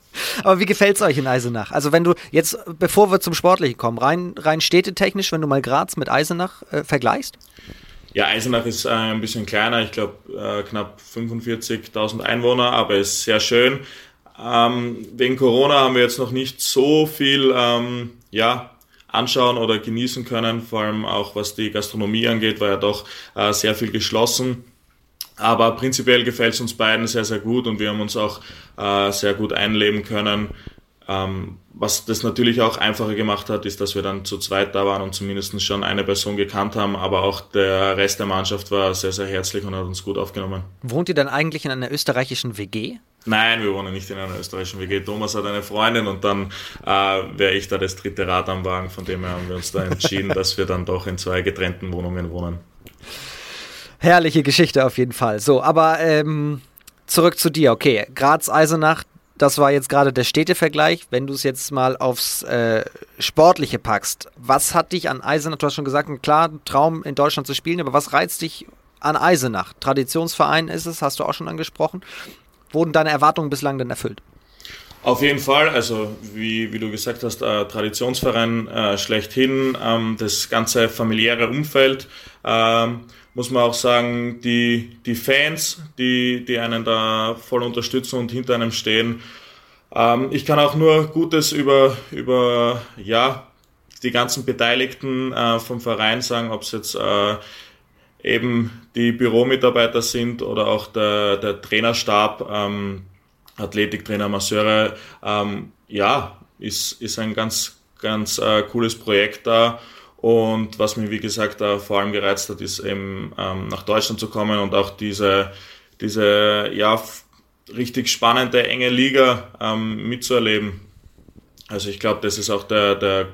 Aber wie gefällt es euch in Eisenach? Also wenn du jetzt, bevor wir zum Sportlichen kommen, rein, rein städtetechnisch, wenn du mal Graz mit Eisenach äh, vergleichst? Ja, Eisenach ist äh, ein bisschen kleiner, ich glaube äh, knapp 45.000 Einwohner, aber ist sehr schön. Ähm, wegen Corona haben wir jetzt noch nicht so viel ähm, ja, anschauen oder genießen können, vor allem auch was die Gastronomie angeht, war ja doch äh, sehr viel geschlossen. Aber prinzipiell gefällt es uns beiden sehr, sehr gut und wir haben uns auch äh, sehr gut einleben können. Ähm, was das natürlich auch einfacher gemacht hat, ist, dass wir dann zu zweit da waren und zumindest schon eine Person gekannt haben, aber auch der Rest der Mannschaft war sehr, sehr herzlich und hat uns gut aufgenommen. Wohnt ihr dann eigentlich in einer österreichischen WG? Nein, wir wohnen nicht in einer österreichischen WG. Thomas hat eine Freundin und dann äh, wäre ich da das dritte Rad am Wagen. Von dem her haben wir uns da entschieden, dass wir dann doch in zwei getrennten Wohnungen wohnen. Herrliche Geschichte auf jeden Fall. So, aber ähm, zurück zu dir. Okay, Graz-Eisenach, das war jetzt gerade der Städtevergleich. Wenn du es jetzt mal aufs äh, Sportliche packst, was hat dich an Eisenach, du hast schon gesagt, ein klarer Traum in Deutschland zu spielen, aber was reizt dich an Eisenach? Traditionsverein ist es, hast du auch schon angesprochen. Wurden deine Erwartungen bislang denn erfüllt? Auf jeden Fall, also wie, wie du gesagt hast, äh, Traditionsverein äh, schlechthin, ähm, das ganze familiäre Umfeld, ähm, muss man auch sagen, die, die Fans, die, die einen da voll unterstützen und hinter einem stehen. Ähm, ich kann auch nur Gutes über, über ja, die ganzen Beteiligten äh, vom Verein sagen, ob es jetzt äh, eben die Büromitarbeiter sind oder auch der, der Trainerstab, ähm, Athletiktrainer, Masseure, ähm, ja, ist, ist ein ganz, ganz äh, cooles Projekt da. Und was mich, wie gesagt, vor allem gereizt hat, ist eben ähm, nach Deutschland zu kommen und auch diese, diese ja, richtig spannende, enge Liga ähm, mitzuerleben. Also ich glaube, das ist auch der, der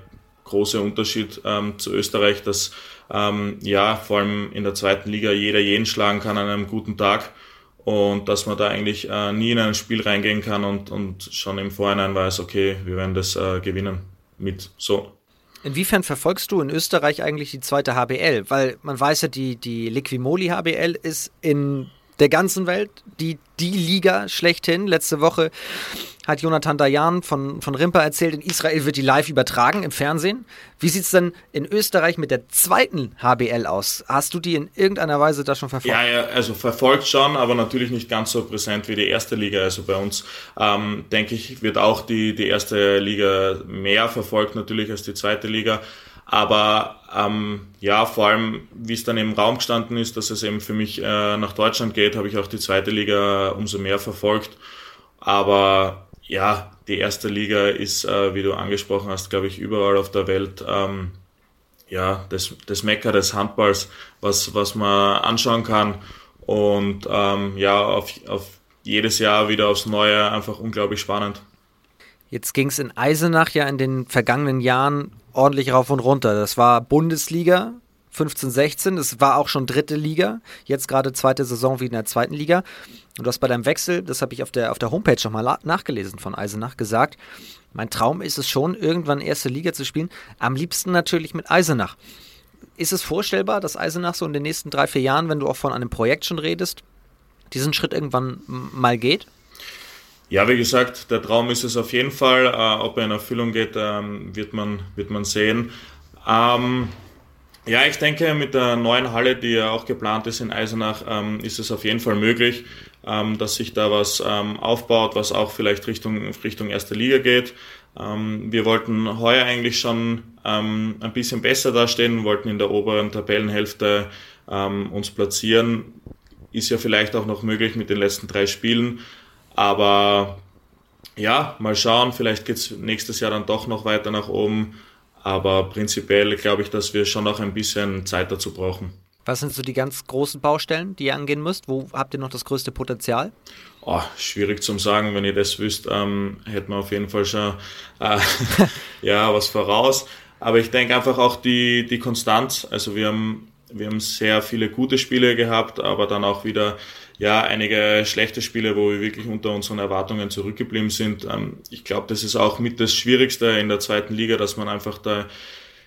große Unterschied ähm, zu Österreich, dass ähm, ja, vor allem in der zweiten Liga jeder jeden schlagen kann an einem guten Tag und dass man da eigentlich äh, nie in ein Spiel reingehen kann und, und schon im Vorhinein weiß, okay, wir werden das äh, gewinnen mit so. Inwiefern verfolgst du in Österreich eigentlich die zweite HBL? Weil man weiß ja, die, die Liquimoli HBL ist in der ganzen Welt die, die Liga schlechthin. Letzte Woche hat Jonathan Dayan von, von Rimper erzählt, in Israel wird die live übertragen im Fernsehen. Wie sieht es denn in Österreich mit der zweiten HBL aus? Hast du die in irgendeiner Weise da schon verfolgt? Ja, ja also verfolgt schon, aber natürlich nicht ganz so präsent wie die erste Liga. Also bei uns, ähm, denke ich, wird auch die, die erste Liga mehr verfolgt natürlich als die zweite Liga. Aber ähm, ja, vor allem, wie es dann im Raum gestanden ist, dass es eben für mich äh, nach Deutschland geht, habe ich auch die zweite Liga umso mehr verfolgt. Aber ja, die erste Liga ist, äh, wie du angesprochen hast, glaube ich, überall auf der Welt ähm, ja, das, das Mecker des Handballs, was, was man anschauen kann. Und ähm, ja, auf, auf jedes Jahr wieder aufs Neue einfach unglaublich spannend. Jetzt ging es in Eisenach ja in den vergangenen Jahren ordentlich rauf und runter. Das war Bundesliga 15, 16, das war auch schon dritte Liga, jetzt gerade zweite Saison wie in der zweiten Liga. Und du hast bei deinem Wechsel, das habe ich auf der, auf der Homepage nochmal nachgelesen von Eisenach, gesagt, mein Traum ist es schon, irgendwann erste Liga zu spielen. Am liebsten natürlich mit Eisenach. Ist es vorstellbar, dass Eisenach so in den nächsten drei, vier Jahren, wenn du auch von einem Projekt schon redest, diesen Schritt irgendwann mal geht? Ja, wie gesagt, der Traum ist es auf jeden Fall. Äh, ob er in Erfüllung geht, ähm, wird, man, wird man sehen. Ähm, ja, ich denke, mit der neuen Halle, die ja auch geplant ist in Eisenach, ähm, ist es auf jeden Fall möglich ähm, dass sich da was ähm, aufbaut, was auch vielleicht Richtung, Richtung erste Liga geht. Ähm, wir wollten heuer eigentlich schon ein bisschen besser dastehen, wollten in der oberen Tabellenhälfte uns platzieren. Ist ja vielleicht auch noch möglich mit den letzten drei Spielen, aber ja, mal schauen, vielleicht geht's nächstes Jahr dann doch noch weiter nach oben. Aber prinzipiell glaube ich, dass wir schon noch ein bisschen Zeit dazu brauchen. Was sind so die ganz großen Baustellen, die ihr angehen müsst? Wo habt ihr noch das größte Potenzial? Oh, schwierig zum sagen. Wenn ihr das wüsst, ähm, hätten wir auf jeden Fall schon äh, ja, was voraus. Aber ich denke einfach auch die, die Konstanz. Also wir haben, wir haben sehr viele gute Spiele gehabt, aber dann auch wieder ja, einige schlechte Spiele, wo wir wirklich unter unseren Erwartungen zurückgeblieben sind. Ähm, ich glaube, das ist auch mit das Schwierigste in der zweiten Liga, dass man einfach da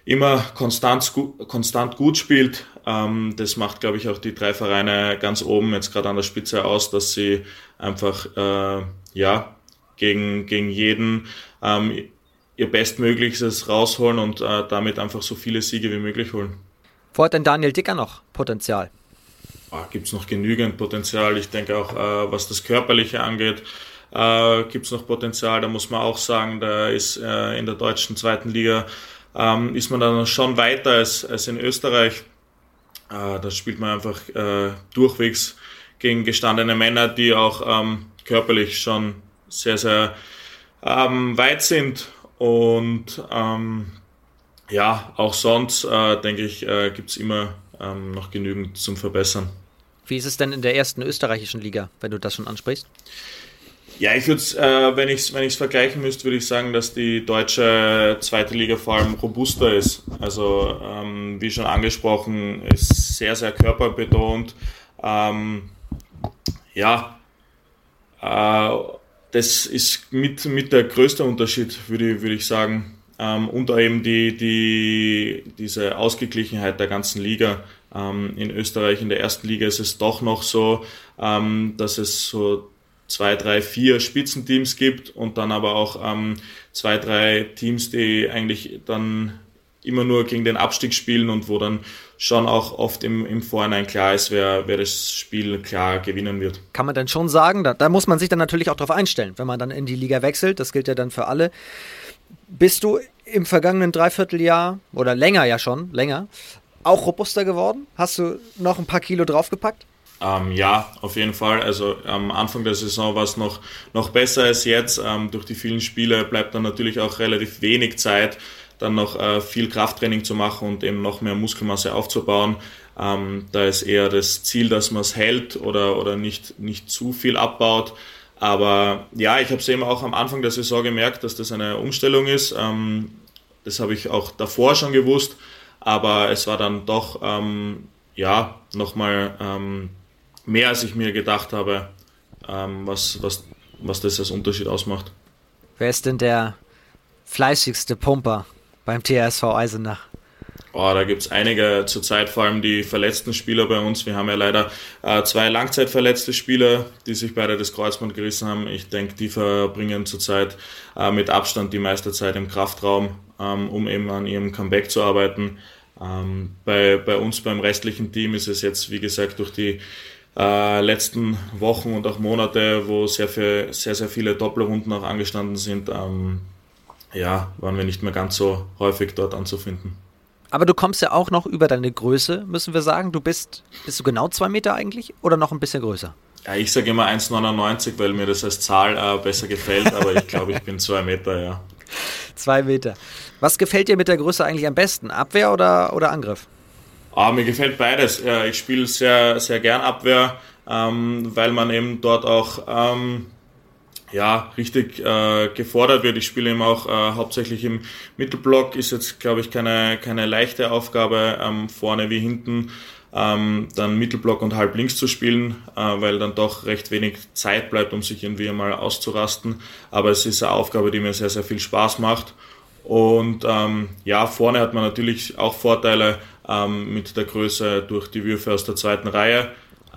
immer konstant, konstant gut spielt. Ähm, das macht, glaube ich, auch die drei Vereine ganz oben jetzt gerade an der Spitze aus, dass sie einfach äh, ja gegen, gegen jeden ähm, ihr Bestmöglichstes rausholen und äh, damit einfach so viele Siege wie möglich holen. Wo hat denn Daniel Dicker noch Potenzial? Ah, Gibt es noch genügend Potenzial. Ich denke auch, äh, was das Körperliche angeht, äh, gibt es noch Potenzial. Da muss man auch sagen, da ist äh, in der deutschen zweiten Liga ähm, ist man dann schon weiter als, als in Österreich. Äh, da spielt man einfach äh, durchwegs gegen gestandene Männer, die auch ähm, körperlich schon sehr, sehr ähm, weit sind. Und ähm, ja, auch sonst, äh, denke ich, äh, gibt es immer ähm, noch genügend zum Verbessern. Wie ist es denn in der ersten österreichischen Liga, wenn du das schon ansprichst? Ja, ich würde äh, wenn ich es wenn vergleichen müsste, würde ich sagen, dass die deutsche zweite Liga vor allem robuster ist. Also, ähm, wie schon angesprochen, ist sehr, sehr körperbetont. Ähm, ja, äh, das ist mit, mit der größte Unterschied, würde, würde ich sagen. Ähm, und eben die, die, diese Ausgeglichenheit der ganzen Liga. Ähm, in Österreich in der ersten Liga ist es doch noch so, ähm, dass es so zwei, drei, vier Spitzenteams gibt und dann aber auch ähm, zwei, drei Teams, die eigentlich dann immer nur gegen den Abstieg spielen und wo dann schon auch oft im, im Vorhinein klar ist, wer, wer das Spiel klar gewinnen wird. Kann man dann schon sagen, da, da muss man sich dann natürlich auch darauf einstellen, wenn man dann in die Liga wechselt, das gilt ja dann für alle. Bist du im vergangenen Dreivierteljahr oder länger ja schon, länger, auch robuster geworden? Hast du noch ein paar Kilo draufgepackt? Ähm, ja, auf jeden Fall. Also am Anfang der Saison war es noch, noch besser als jetzt. Ähm, durch die vielen Spiele bleibt dann natürlich auch relativ wenig Zeit, dann noch äh, viel Krafttraining zu machen und eben noch mehr Muskelmasse aufzubauen. Ähm, da ist eher das Ziel, dass man es hält oder, oder nicht, nicht zu viel abbaut. Aber ja, ich habe es eben auch am Anfang der Saison gemerkt, dass das eine Umstellung ist. Ähm, das habe ich auch davor schon gewusst, aber es war dann doch ähm, ja nochmal ähm, mehr als ich mir gedacht habe, ähm, was, was, was das als Unterschied ausmacht. Wer ist denn der fleißigste Pumper beim TSV Eisenach? Oh, da gibt es einige zurzeit, vor allem die verletzten Spieler bei uns. Wir haben ja leider äh, zwei langzeitverletzte Spieler, die sich beide das Kreuzband gerissen haben. Ich denke, die verbringen zurzeit äh, mit Abstand die meiste Zeit im Kraftraum, um eben an ihrem Comeback zu arbeiten. Ähm, bei, bei uns, beim restlichen Team, ist es jetzt, wie gesagt, durch die äh, letzten Wochen und auch Monate, wo sehr, viel, sehr, sehr viele Doppelrunden auch angestanden sind, ähm, ja, waren wir nicht mehr ganz so häufig dort anzufinden. Aber du kommst ja auch noch über deine Größe, müssen wir sagen. Du bist, bist du genau zwei Meter eigentlich oder noch ein bisschen größer? Ja, ich sage immer 1,99, weil mir das als Zahl äh, besser gefällt, aber ich glaube, ich bin zwei Meter, ja. Zwei Meter. Was gefällt dir mit der Größe eigentlich am besten? Abwehr oder, oder Angriff? Ah, mir gefällt beides. Ich spiele sehr, sehr gern Abwehr, ähm, weil man eben dort auch ähm, ja, richtig äh, gefordert wird. Ich spiele eben auch äh, hauptsächlich im Mittelblock, ist jetzt, glaube ich, keine, keine leichte Aufgabe, ähm, vorne wie hinten ähm, dann Mittelblock und halb links zu spielen, äh, weil dann doch recht wenig Zeit bleibt, um sich irgendwie einmal auszurasten. Aber es ist eine Aufgabe, die mir sehr, sehr viel Spaß macht. Und ähm, ja, vorne hat man natürlich auch Vorteile, ähm, mit der Größe durch die Würfe aus der zweiten Reihe.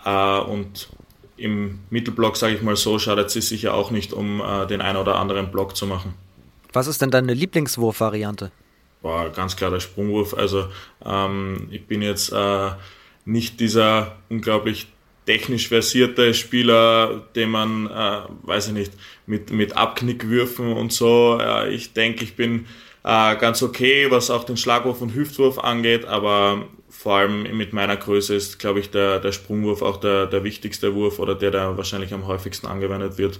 Äh, und im Mittelblock, sage ich mal so, schadet es sicher auch nicht, um äh, den einen oder anderen Block zu machen. Was ist denn deine Lieblingswurfvariante? War ganz klar der Sprungwurf. Also ähm, ich bin jetzt äh, nicht dieser unglaublich technisch versierte Spieler, den man, äh, weiß ich nicht, mit, mit Abknickwürfen und so. Äh, ich denke, ich bin äh, ganz okay, was auch den Schlagwurf und Hüftwurf angeht, aber vor allem mit meiner Größe ist, glaube ich, der, der Sprungwurf auch der, der wichtigste Wurf oder der, der wahrscheinlich am häufigsten angewendet wird.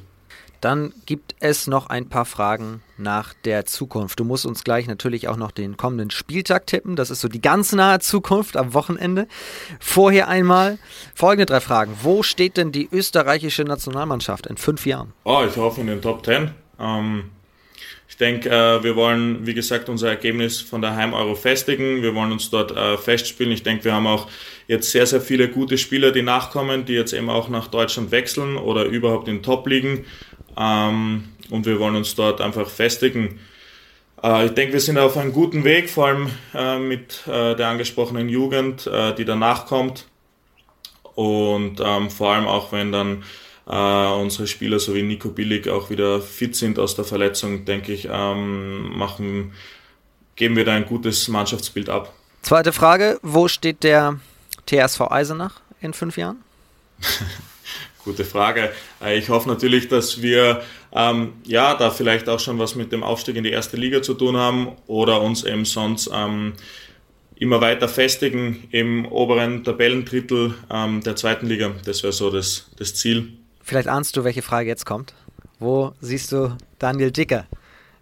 Dann gibt es noch ein paar Fragen nach der Zukunft. Du musst uns gleich natürlich auch noch den kommenden Spieltag tippen. Das ist so die ganz nahe Zukunft am Wochenende. Vorher einmal folgende drei Fragen. Wo steht denn die österreichische Nationalmannschaft in fünf Jahren? Oh, ich hoffe in den Top Ten. Ähm, ich denke, äh, wir wollen, wie gesagt, unser Ergebnis von der Heim-Euro festigen. Wir wollen uns dort äh, festspielen. Ich denke, wir haben auch jetzt sehr, sehr viele gute Spieler, die nachkommen, die jetzt eben auch nach Deutschland wechseln oder überhaupt in Top liegen. Ähm, und wir wollen uns dort einfach festigen. Äh, ich denke, wir sind auf einem guten Weg, vor allem mit der angesprochenen Jugend, die danach kommt. Und ähm, vor allem auch, wenn dann äh, unsere Spieler so wie Nico Billig auch wieder fit sind aus der Verletzung, denke ich, ähm, machen, geben wir da ein gutes Mannschaftsbild ab. Zweite Frage, wo steht der TSV Eisenach in fünf Jahren? Gute Frage. Äh, ich hoffe natürlich, dass wir ähm, ja da vielleicht auch schon was mit dem Aufstieg in die erste Liga zu tun haben oder uns eben sonst ähm, immer weiter festigen im oberen Tabellendrittel ähm, der zweiten Liga. Das wäre so das, das Ziel. Vielleicht ahnst du, welche Frage jetzt kommt. Wo siehst du Daniel Dicker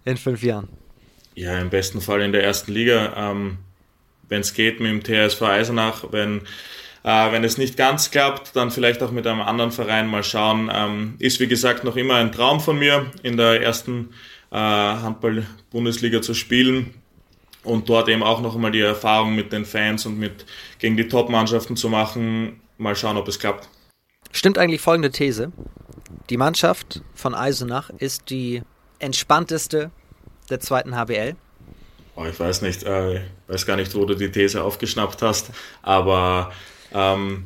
in fünf Jahren? Ja, im besten Fall in der ersten Liga. Ähm, wenn es geht mit dem TSV Eisenach, wenn äh, wenn es nicht ganz klappt, dann vielleicht auch mit einem anderen Verein mal schauen. Ähm, ist wie gesagt noch immer ein Traum von mir, in der ersten äh, Handball-Bundesliga zu spielen und dort eben auch noch einmal die Erfahrung mit den Fans und mit gegen die Top-Mannschaften zu machen. Mal schauen, ob es klappt. Stimmt eigentlich folgende These. Die Mannschaft von Eisenach ist die entspannteste der zweiten HBL. Oh, ich weiß nicht, äh, ich weiß gar nicht, wo du die These aufgeschnappt hast, aber ähm,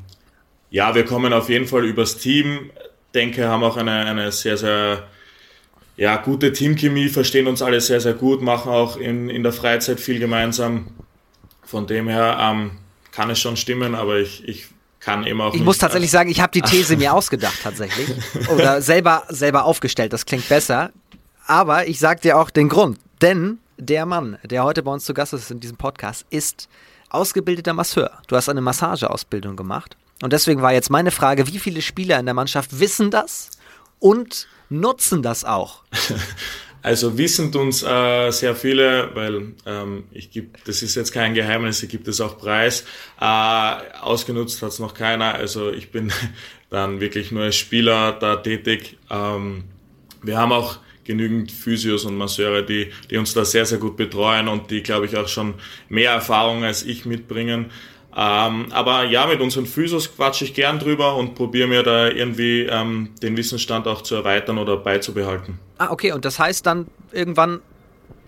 ja, wir kommen auf jeden Fall übers Team. Denke, haben auch eine, eine sehr, sehr ja, gute Teamchemie, verstehen uns alle sehr, sehr gut, machen auch in, in der Freizeit viel gemeinsam. Von dem her ähm, kann es schon stimmen, aber ich, ich kann eben auch. Ich muss tatsächlich sagen, ich habe die These mir ausgedacht tatsächlich. Oder selber, selber aufgestellt, das klingt besser. Aber ich sage dir auch den Grund. Denn der Mann, der heute bei uns zu Gast ist in diesem Podcast, ist ausgebildeter Masseur. Du hast eine Massageausbildung gemacht. Und deswegen war jetzt meine Frage, wie viele Spieler in der Mannschaft wissen das und nutzen das auch? Also wissen uns äh, sehr viele, weil ähm, ich gebe, das ist jetzt kein Geheimnis, ich gibt es auch Preis. Äh, ausgenutzt hat es noch keiner. Also ich bin dann wirklich nur als Spieler da tätig. Ähm, wir haben auch genügend Physios und Masseure, die, die uns da sehr, sehr gut betreuen und die, glaube ich, auch schon mehr Erfahrung als ich mitbringen. Ähm, aber ja, mit unseren Physios quatsche ich gern drüber und probiere mir da irgendwie ähm, den Wissensstand auch zu erweitern oder beizubehalten. Ah, okay, und das heißt dann irgendwann,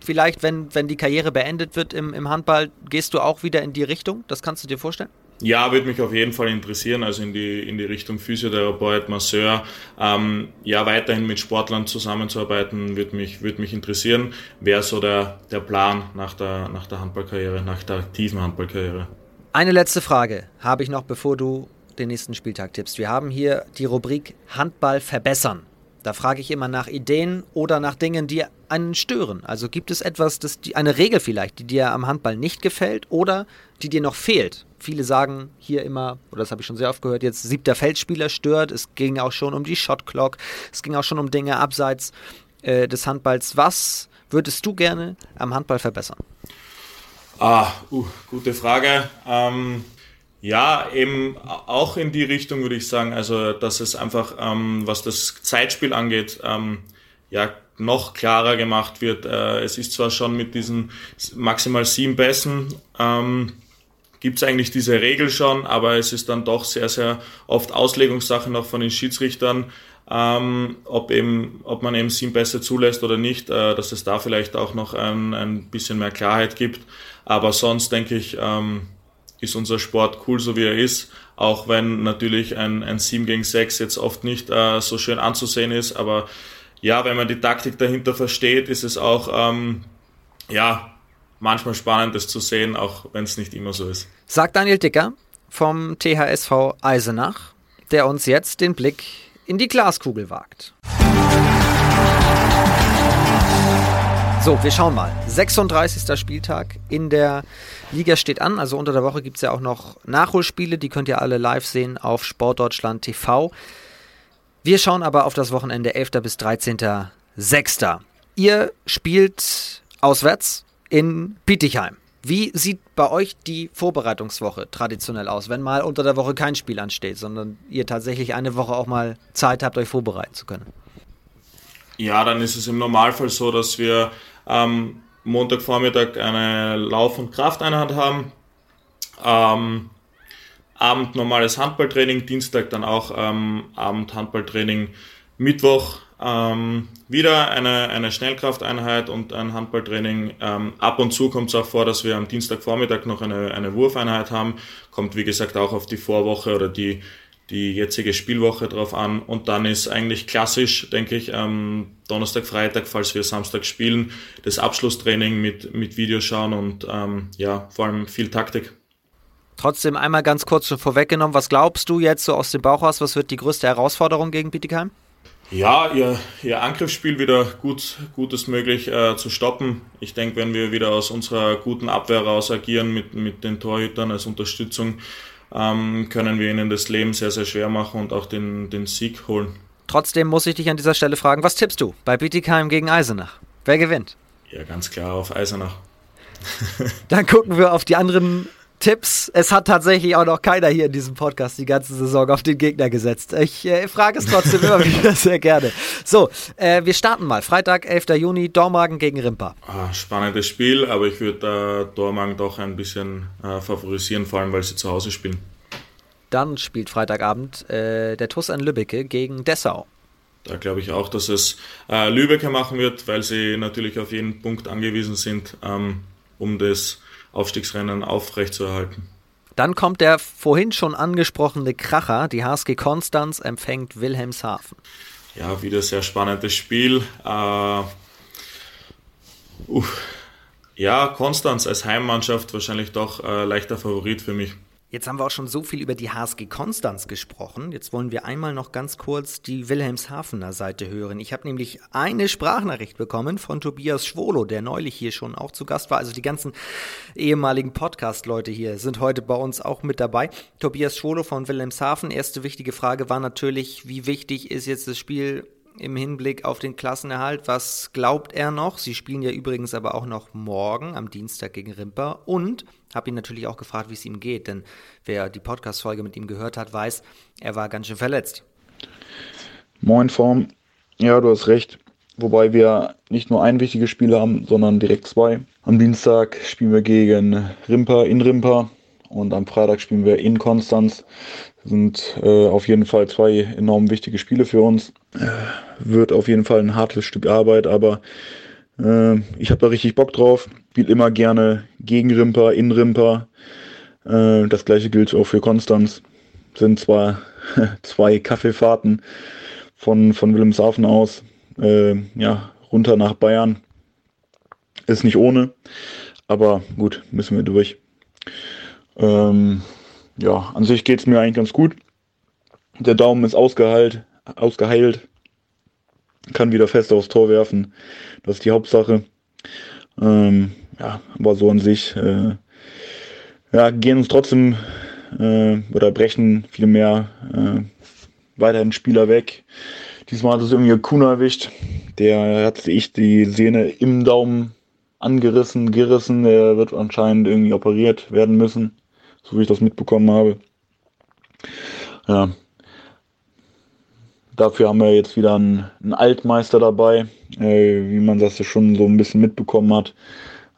vielleicht, wenn, wenn die Karriere beendet wird im, im Handball, gehst du auch wieder in die Richtung? Das kannst du dir vorstellen? Ja, würde mich auf jeden Fall interessieren, also in die, in die Richtung Physiotherapeut, Masseur. Ähm, ja, weiterhin mit Sportlern zusammenzuarbeiten, würde mich, würde mich interessieren. Wäre so der, der Plan nach der, nach der Handballkarriere, nach der aktiven Handballkarriere. Eine letzte Frage habe ich noch, bevor du den nächsten Spieltag tippst. Wir haben hier die Rubrik Handball verbessern. Da frage ich immer nach Ideen oder nach Dingen, die einen stören. Also gibt es etwas, das die, eine Regel vielleicht, die dir am Handball nicht gefällt oder die dir noch fehlt? Viele sagen hier immer, oder das habe ich schon sehr oft gehört, jetzt siebter Feldspieler stört. Es ging auch schon um die Shotclock. Es ging auch schon um Dinge abseits äh, des Handballs. Was würdest du gerne am Handball verbessern? Ah, uh, gute Frage. Ähm, ja, eben auch in die Richtung würde ich sagen, also dass es einfach, ähm, was das Zeitspiel angeht, ähm, ja noch klarer gemacht wird. Äh, es ist zwar schon mit diesen maximal sieben Pässen, ähm, gibt es eigentlich diese Regel schon, aber es ist dann doch sehr, sehr oft Auslegungssache noch von den Schiedsrichtern, ähm, ob, eben, ob man eben sieben Pässe zulässt oder nicht, äh, dass es da vielleicht auch noch ein, ein bisschen mehr Klarheit gibt. Aber sonst denke ich, ähm, ist unser Sport cool, so wie er ist. Auch wenn natürlich ein, ein 7 gegen 6 jetzt oft nicht äh, so schön anzusehen ist. Aber ja, wenn man die Taktik dahinter versteht, ist es auch ähm, ja, manchmal spannend, das zu sehen, auch wenn es nicht immer so ist. Sagt Daniel Dicker vom THSV Eisenach, der uns jetzt den Blick in die Glaskugel wagt. So, wir schauen mal. 36. Spieltag in der Liga steht an. Also unter der Woche gibt es ja auch noch Nachholspiele. Die könnt ihr alle live sehen auf Sportdeutschland TV. Wir schauen aber auf das Wochenende 11. bis 13.06. Ihr spielt auswärts in Bietigheim. Wie sieht bei euch die Vorbereitungswoche traditionell aus, wenn mal unter der Woche kein Spiel ansteht, sondern ihr tatsächlich eine Woche auch mal Zeit habt, euch vorbereiten zu können? Ja, dann ist es im Normalfall so, dass wir ähm, Montagvormittag eine Lauf- und Krafteinheit haben. Ähm, Abend normales Handballtraining, Dienstag dann auch ähm, Abend Handballtraining, Mittwoch ähm, wieder eine, eine Schnellkrafteinheit und ein Handballtraining. Ähm, ab und zu kommt es auch vor, dass wir am Dienstagvormittag noch eine, eine Wurfeinheit haben. Kommt wie gesagt auch auf die Vorwoche oder die, die jetzige Spielwoche drauf an. Und dann ist eigentlich klassisch, denke ich, ähm, Donnerstag, Freitag, falls wir Samstag spielen, das Abschlusstraining mit, mit Videoschauen und ähm, ja, vor allem viel Taktik. Trotzdem einmal ganz kurz schon vorweggenommen, was glaubst du jetzt so aus dem Bauch aus, was wird die größte Herausforderung gegen Bietigheim? Ja, ihr, ihr Angriffsspiel wieder gut, gutes möglich äh, zu stoppen. Ich denke, wenn wir wieder aus unserer guten Abwehr raus agieren mit, mit den Torhütern als Unterstützung, ähm, können wir ihnen das Leben sehr, sehr schwer machen und auch den, den Sieg holen. Trotzdem muss ich dich an dieser Stelle fragen, was tippst du bei Bietigheim gegen Eisenach? Wer gewinnt? Ja, ganz klar auf Eisenach. Dann gucken wir auf die anderen Tipps. Es hat tatsächlich auch noch keiner hier in diesem Podcast die ganze Saison auf den Gegner gesetzt. Ich äh, frage es trotzdem immer wieder sehr gerne. So, äh, wir starten mal. Freitag, 11. Juni, Dormagen gegen Rimpa. Ah, spannendes Spiel, aber ich würde äh, Dormagen doch ein bisschen äh, favorisieren, vor allem weil sie zu Hause spielen. Dann spielt Freitagabend äh, der TuS an Lübbecke gegen Dessau. Da glaube ich auch, dass es äh, Lübecker machen wird, weil sie natürlich auf jeden Punkt angewiesen sind, ähm, um das Aufstiegsrennen aufrechtzuerhalten. Dann kommt der vorhin schon angesprochene Kracher. Die HSG Konstanz empfängt Wilhelmshaven. Ja, wieder sehr spannendes Spiel. Äh, uh, ja, Konstanz als Heimmannschaft wahrscheinlich doch äh, leichter Favorit für mich. Jetzt haben wir auch schon so viel über die HSG Konstanz gesprochen. Jetzt wollen wir einmal noch ganz kurz die Wilhelmshavener Seite hören. Ich habe nämlich eine Sprachnachricht bekommen von Tobias Schwolo, der neulich hier schon auch zu Gast war. Also die ganzen ehemaligen Podcast-Leute hier sind heute bei uns auch mit dabei. Tobias Schwolo von Wilhelmshaven. Erste wichtige Frage war natürlich, wie wichtig ist jetzt das Spiel im Hinblick auf den Klassenerhalt. Was glaubt er noch? Sie spielen ja übrigens aber auch noch morgen am Dienstag gegen Rimper und habe ihn natürlich auch gefragt, wie es ihm geht, denn wer die Podcast-Folge mit ihm gehört hat, weiß, er war ganz schön verletzt. Moin Form. Ja, du hast recht. Wobei wir nicht nur ein wichtiges Spiel haben, sondern direkt zwei. Am Dienstag spielen wir gegen Rimper in Rimper und am Freitag spielen wir in Konstanz. Das sind äh, auf jeden Fall zwei enorm wichtige Spiele für uns. Wird auf jeden Fall ein hartes Stück Arbeit, aber äh, ich habe da richtig Bock drauf. Spiele immer gerne gegen Rimper, in Rimper. Äh, das gleiche gilt auch für Konstanz. Sind zwar zwei Kaffeefahrten von, von Wilhelmshaven aus, äh, ja, runter nach Bayern. Ist nicht ohne, aber gut, müssen wir durch. Ähm, ja, an sich geht es mir eigentlich ganz gut. Der Daumen ist ausgeheilt, ausgeheilt. Kann wieder fest aufs Tor werfen. Das ist die Hauptsache. Ähm, ja, aber so an sich äh, ja, gehen uns trotzdem äh, oder brechen viel mehr äh, weiterhin Spieler weg. Diesmal hat es irgendwie Kuna erwischt. Der hat sich die Sehne im Daumen angerissen, gerissen. Der wird anscheinend irgendwie operiert werden müssen so wie ich das mitbekommen habe. Ja. Dafür haben wir jetzt wieder einen, einen Altmeister dabei, äh, wie man das ja schon so ein bisschen mitbekommen hat.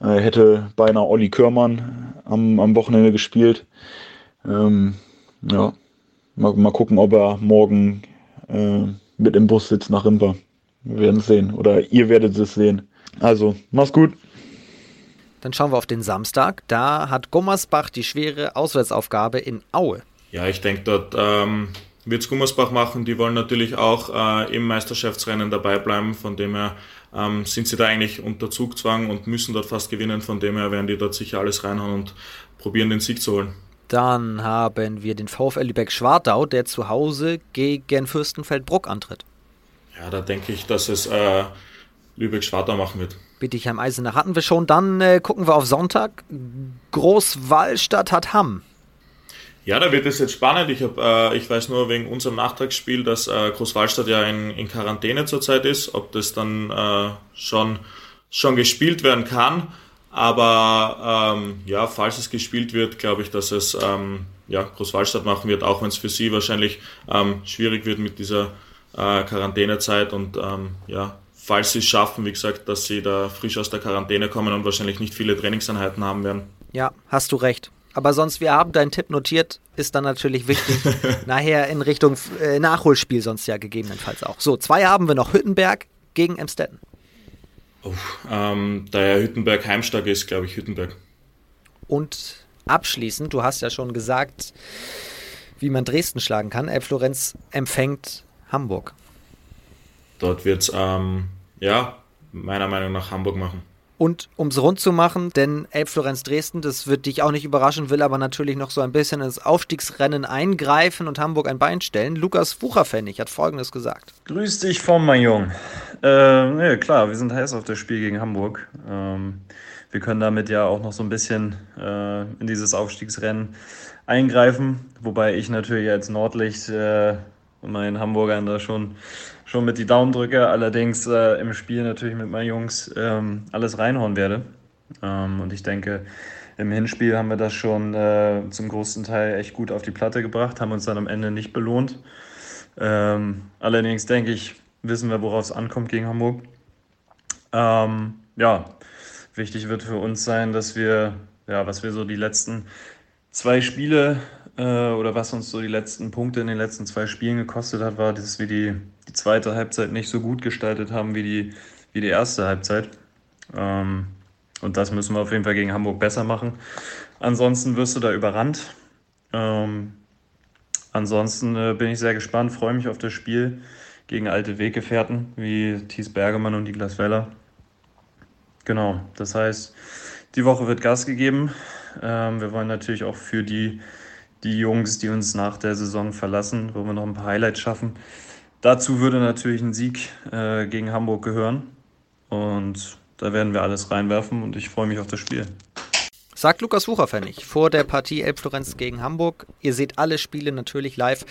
Äh, hätte beinahe Olli Körmann am, am Wochenende gespielt. Ähm, ja, mal, mal gucken, ob er morgen äh, mit im Bus sitzt nach Rimper. Wir werden es sehen. Oder ihr werdet es sehen. Also, mach's gut. Dann schauen wir auf den Samstag. Da hat Gummersbach die schwere Auswärtsaufgabe in Aue. Ja, ich denke, dort ähm, wird es Gummersbach machen. Die wollen natürlich auch äh, im Meisterschaftsrennen dabei bleiben. Von dem her ähm, sind sie da eigentlich unter Zugzwang und müssen dort fast gewinnen. Von dem her werden die dort sicher alles reinhauen und probieren, den Sieg zu holen. Dann haben wir den VfL Lübeck-Schwartau, der zu Hause gegen Fürstenfeldbruck antritt. Ja, da denke ich, dass es äh, Lübeck-Schwartau machen wird. Bietigheim-Eisenach hatten wir schon. Dann äh, gucken wir auf Sonntag. Großwallstadt hat Hamm. Ja, da wird es jetzt spannend. Ich, hab, äh, ich weiß nur wegen unserem Nachtragsspiel, dass äh, Großwallstadt ja in, in Quarantäne zurzeit ist, ob das dann äh, schon, schon gespielt werden kann. Aber ähm, ja, falls es gespielt wird, glaube ich, dass es ähm, ja, Großwallstadt machen wird, auch wenn es für sie wahrscheinlich ähm, schwierig wird mit dieser äh, Quarantänezeit und ähm, ja, falls sie es schaffen, wie gesagt, dass sie da frisch aus der Quarantäne kommen und wahrscheinlich nicht viele Trainingseinheiten haben werden. Ja, hast du recht. Aber sonst, wir haben deinen Tipp notiert, ist dann natürlich wichtig. Nachher in Richtung äh, Nachholspiel sonst ja gegebenenfalls auch. So, zwei haben wir noch. Hüttenberg gegen Emstetten. Oh, ähm, da ja Hüttenberg heimstark ist, glaube ich Hüttenberg. Und abschließend, du hast ja schon gesagt, wie man Dresden schlagen kann. Elf Florenz empfängt Hamburg. Dort wird es ähm, ja, meiner Meinung nach Hamburg machen. Und um es rund zu machen, denn Elbflorenz Dresden, das wird dich auch nicht überraschen, will aber natürlich noch so ein bisschen ins Aufstiegsrennen eingreifen und Hamburg ein Bein stellen. Lukas Wucherpfennig hat Folgendes gesagt. Grüß dich, Form, mein Jung. Äh, ja, klar, wir sind heiß auf das Spiel gegen Hamburg. Ähm, wir können damit ja auch noch so ein bisschen äh, in dieses Aufstiegsrennen eingreifen, wobei ich natürlich als Nordlicht äh, meinen Hamburgern da schon, schon mit die Daumen drücke, allerdings äh, im Spiel natürlich mit meinen Jungs ähm, alles reinhauen werde. Ähm, und ich denke, im Hinspiel haben wir das schon äh, zum großen Teil echt gut auf die Platte gebracht, haben uns dann am Ende nicht belohnt. Ähm, allerdings denke ich, wissen wir, worauf es ankommt gegen Hamburg. Ähm, ja, wichtig wird für uns sein, dass wir, ja, was wir so die letzten zwei Spiele oder was uns so die letzten Punkte in den letzten zwei Spielen gekostet hat, war, dass wir die, die zweite Halbzeit nicht so gut gestaltet haben wie die, wie die erste Halbzeit. Ähm, und das müssen wir auf jeden Fall gegen Hamburg besser machen. Ansonsten wirst du da überrannt. Ähm, ansonsten äh, bin ich sehr gespannt, freue mich auf das Spiel gegen alte Weggefährten wie Thies Bergemann und Niklas Weller. Genau, das heißt, die Woche wird Gas gegeben. Ähm, wir wollen natürlich auch für die, die Jungs, die uns nach der Saison verlassen, wollen wir noch ein paar Highlights schaffen. Dazu würde natürlich ein Sieg äh, gegen Hamburg gehören. Und da werden wir alles reinwerfen und ich freue mich auf das Spiel. Sagt Lukas Wucherpfennig vor der Partie Elbflorenz gegen Hamburg. Ihr seht alle Spiele natürlich live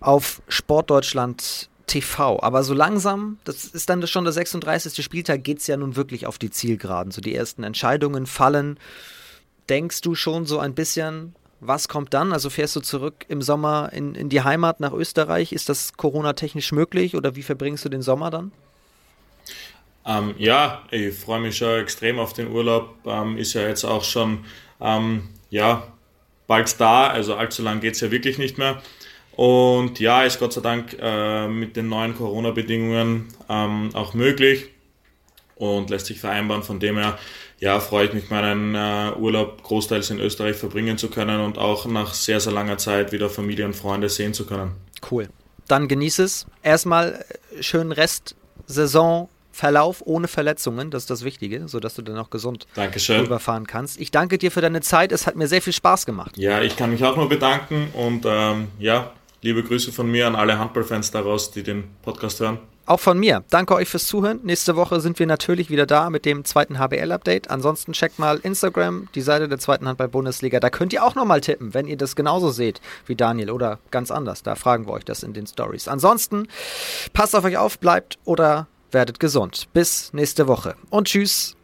auf Sportdeutschland TV. Aber so langsam, das ist dann schon der 36. Spieltag, geht es ja nun wirklich auf die Zielgeraden. So die ersten Entscheidungen fallen. Denkst du schon so ein bisschen, was kommt dann? Also fährst du zurück im Sommer in, in die Heimat nach Österreich? Ist das Corona-technisch möglich oder wie verbringst du den Sommer dann? Ähm, ja, ich freue mich schon extrem auf den Urlaub. Ähm, ist ja jetzt auch schon ähm, ja, bald da, also allzu lang geht es ja wirklich nicht mehr. Und ja, ist Gott sei Dank äh, mit den neuen Corona-Bedingungen ähm, auch möglich und lässt sich vereinbaren. Von dem her, ja, freue ich mich, meinen äh, Urlaub großteils in Österreich verbringen zu können und auch nach sehr, sehr langer Zeit wieder Familie und Freunde sehen zu können. Cool. Dann genieße es. Erstmal äh, schönen Rest Saison Verlauf ohne Verletzungen, das ist das Wichtige, sodass du dann auch gesund Dankeschön. rüberfahren kannst. Ich danke dir für deine Zeit, es hat mir sehr viel Spaß gemacht. Ja, ich kann mich auch nur bedanken und ähm, ja, liebe Grüße von mir an alle Handballfans daraus, die den Podcast hören. Auch von mir. Danke euch fürs Zuhören. Nächste Woche sind wir natürlich wieder da mit dem zweiten HBL-Update. Ansonsten checkt mal Instagram, die Seite der zweiten Handball-Bundesliga. Da könnt ihr auch nochmal tippen, wenn ihr das genauso seht wie Daniel oder ganz anders. Da fragen wir euch das in den Stories. Ansonsten passt auf euch auf, bleibt oder werdet gesund. Bis nächste Woche und tschüss.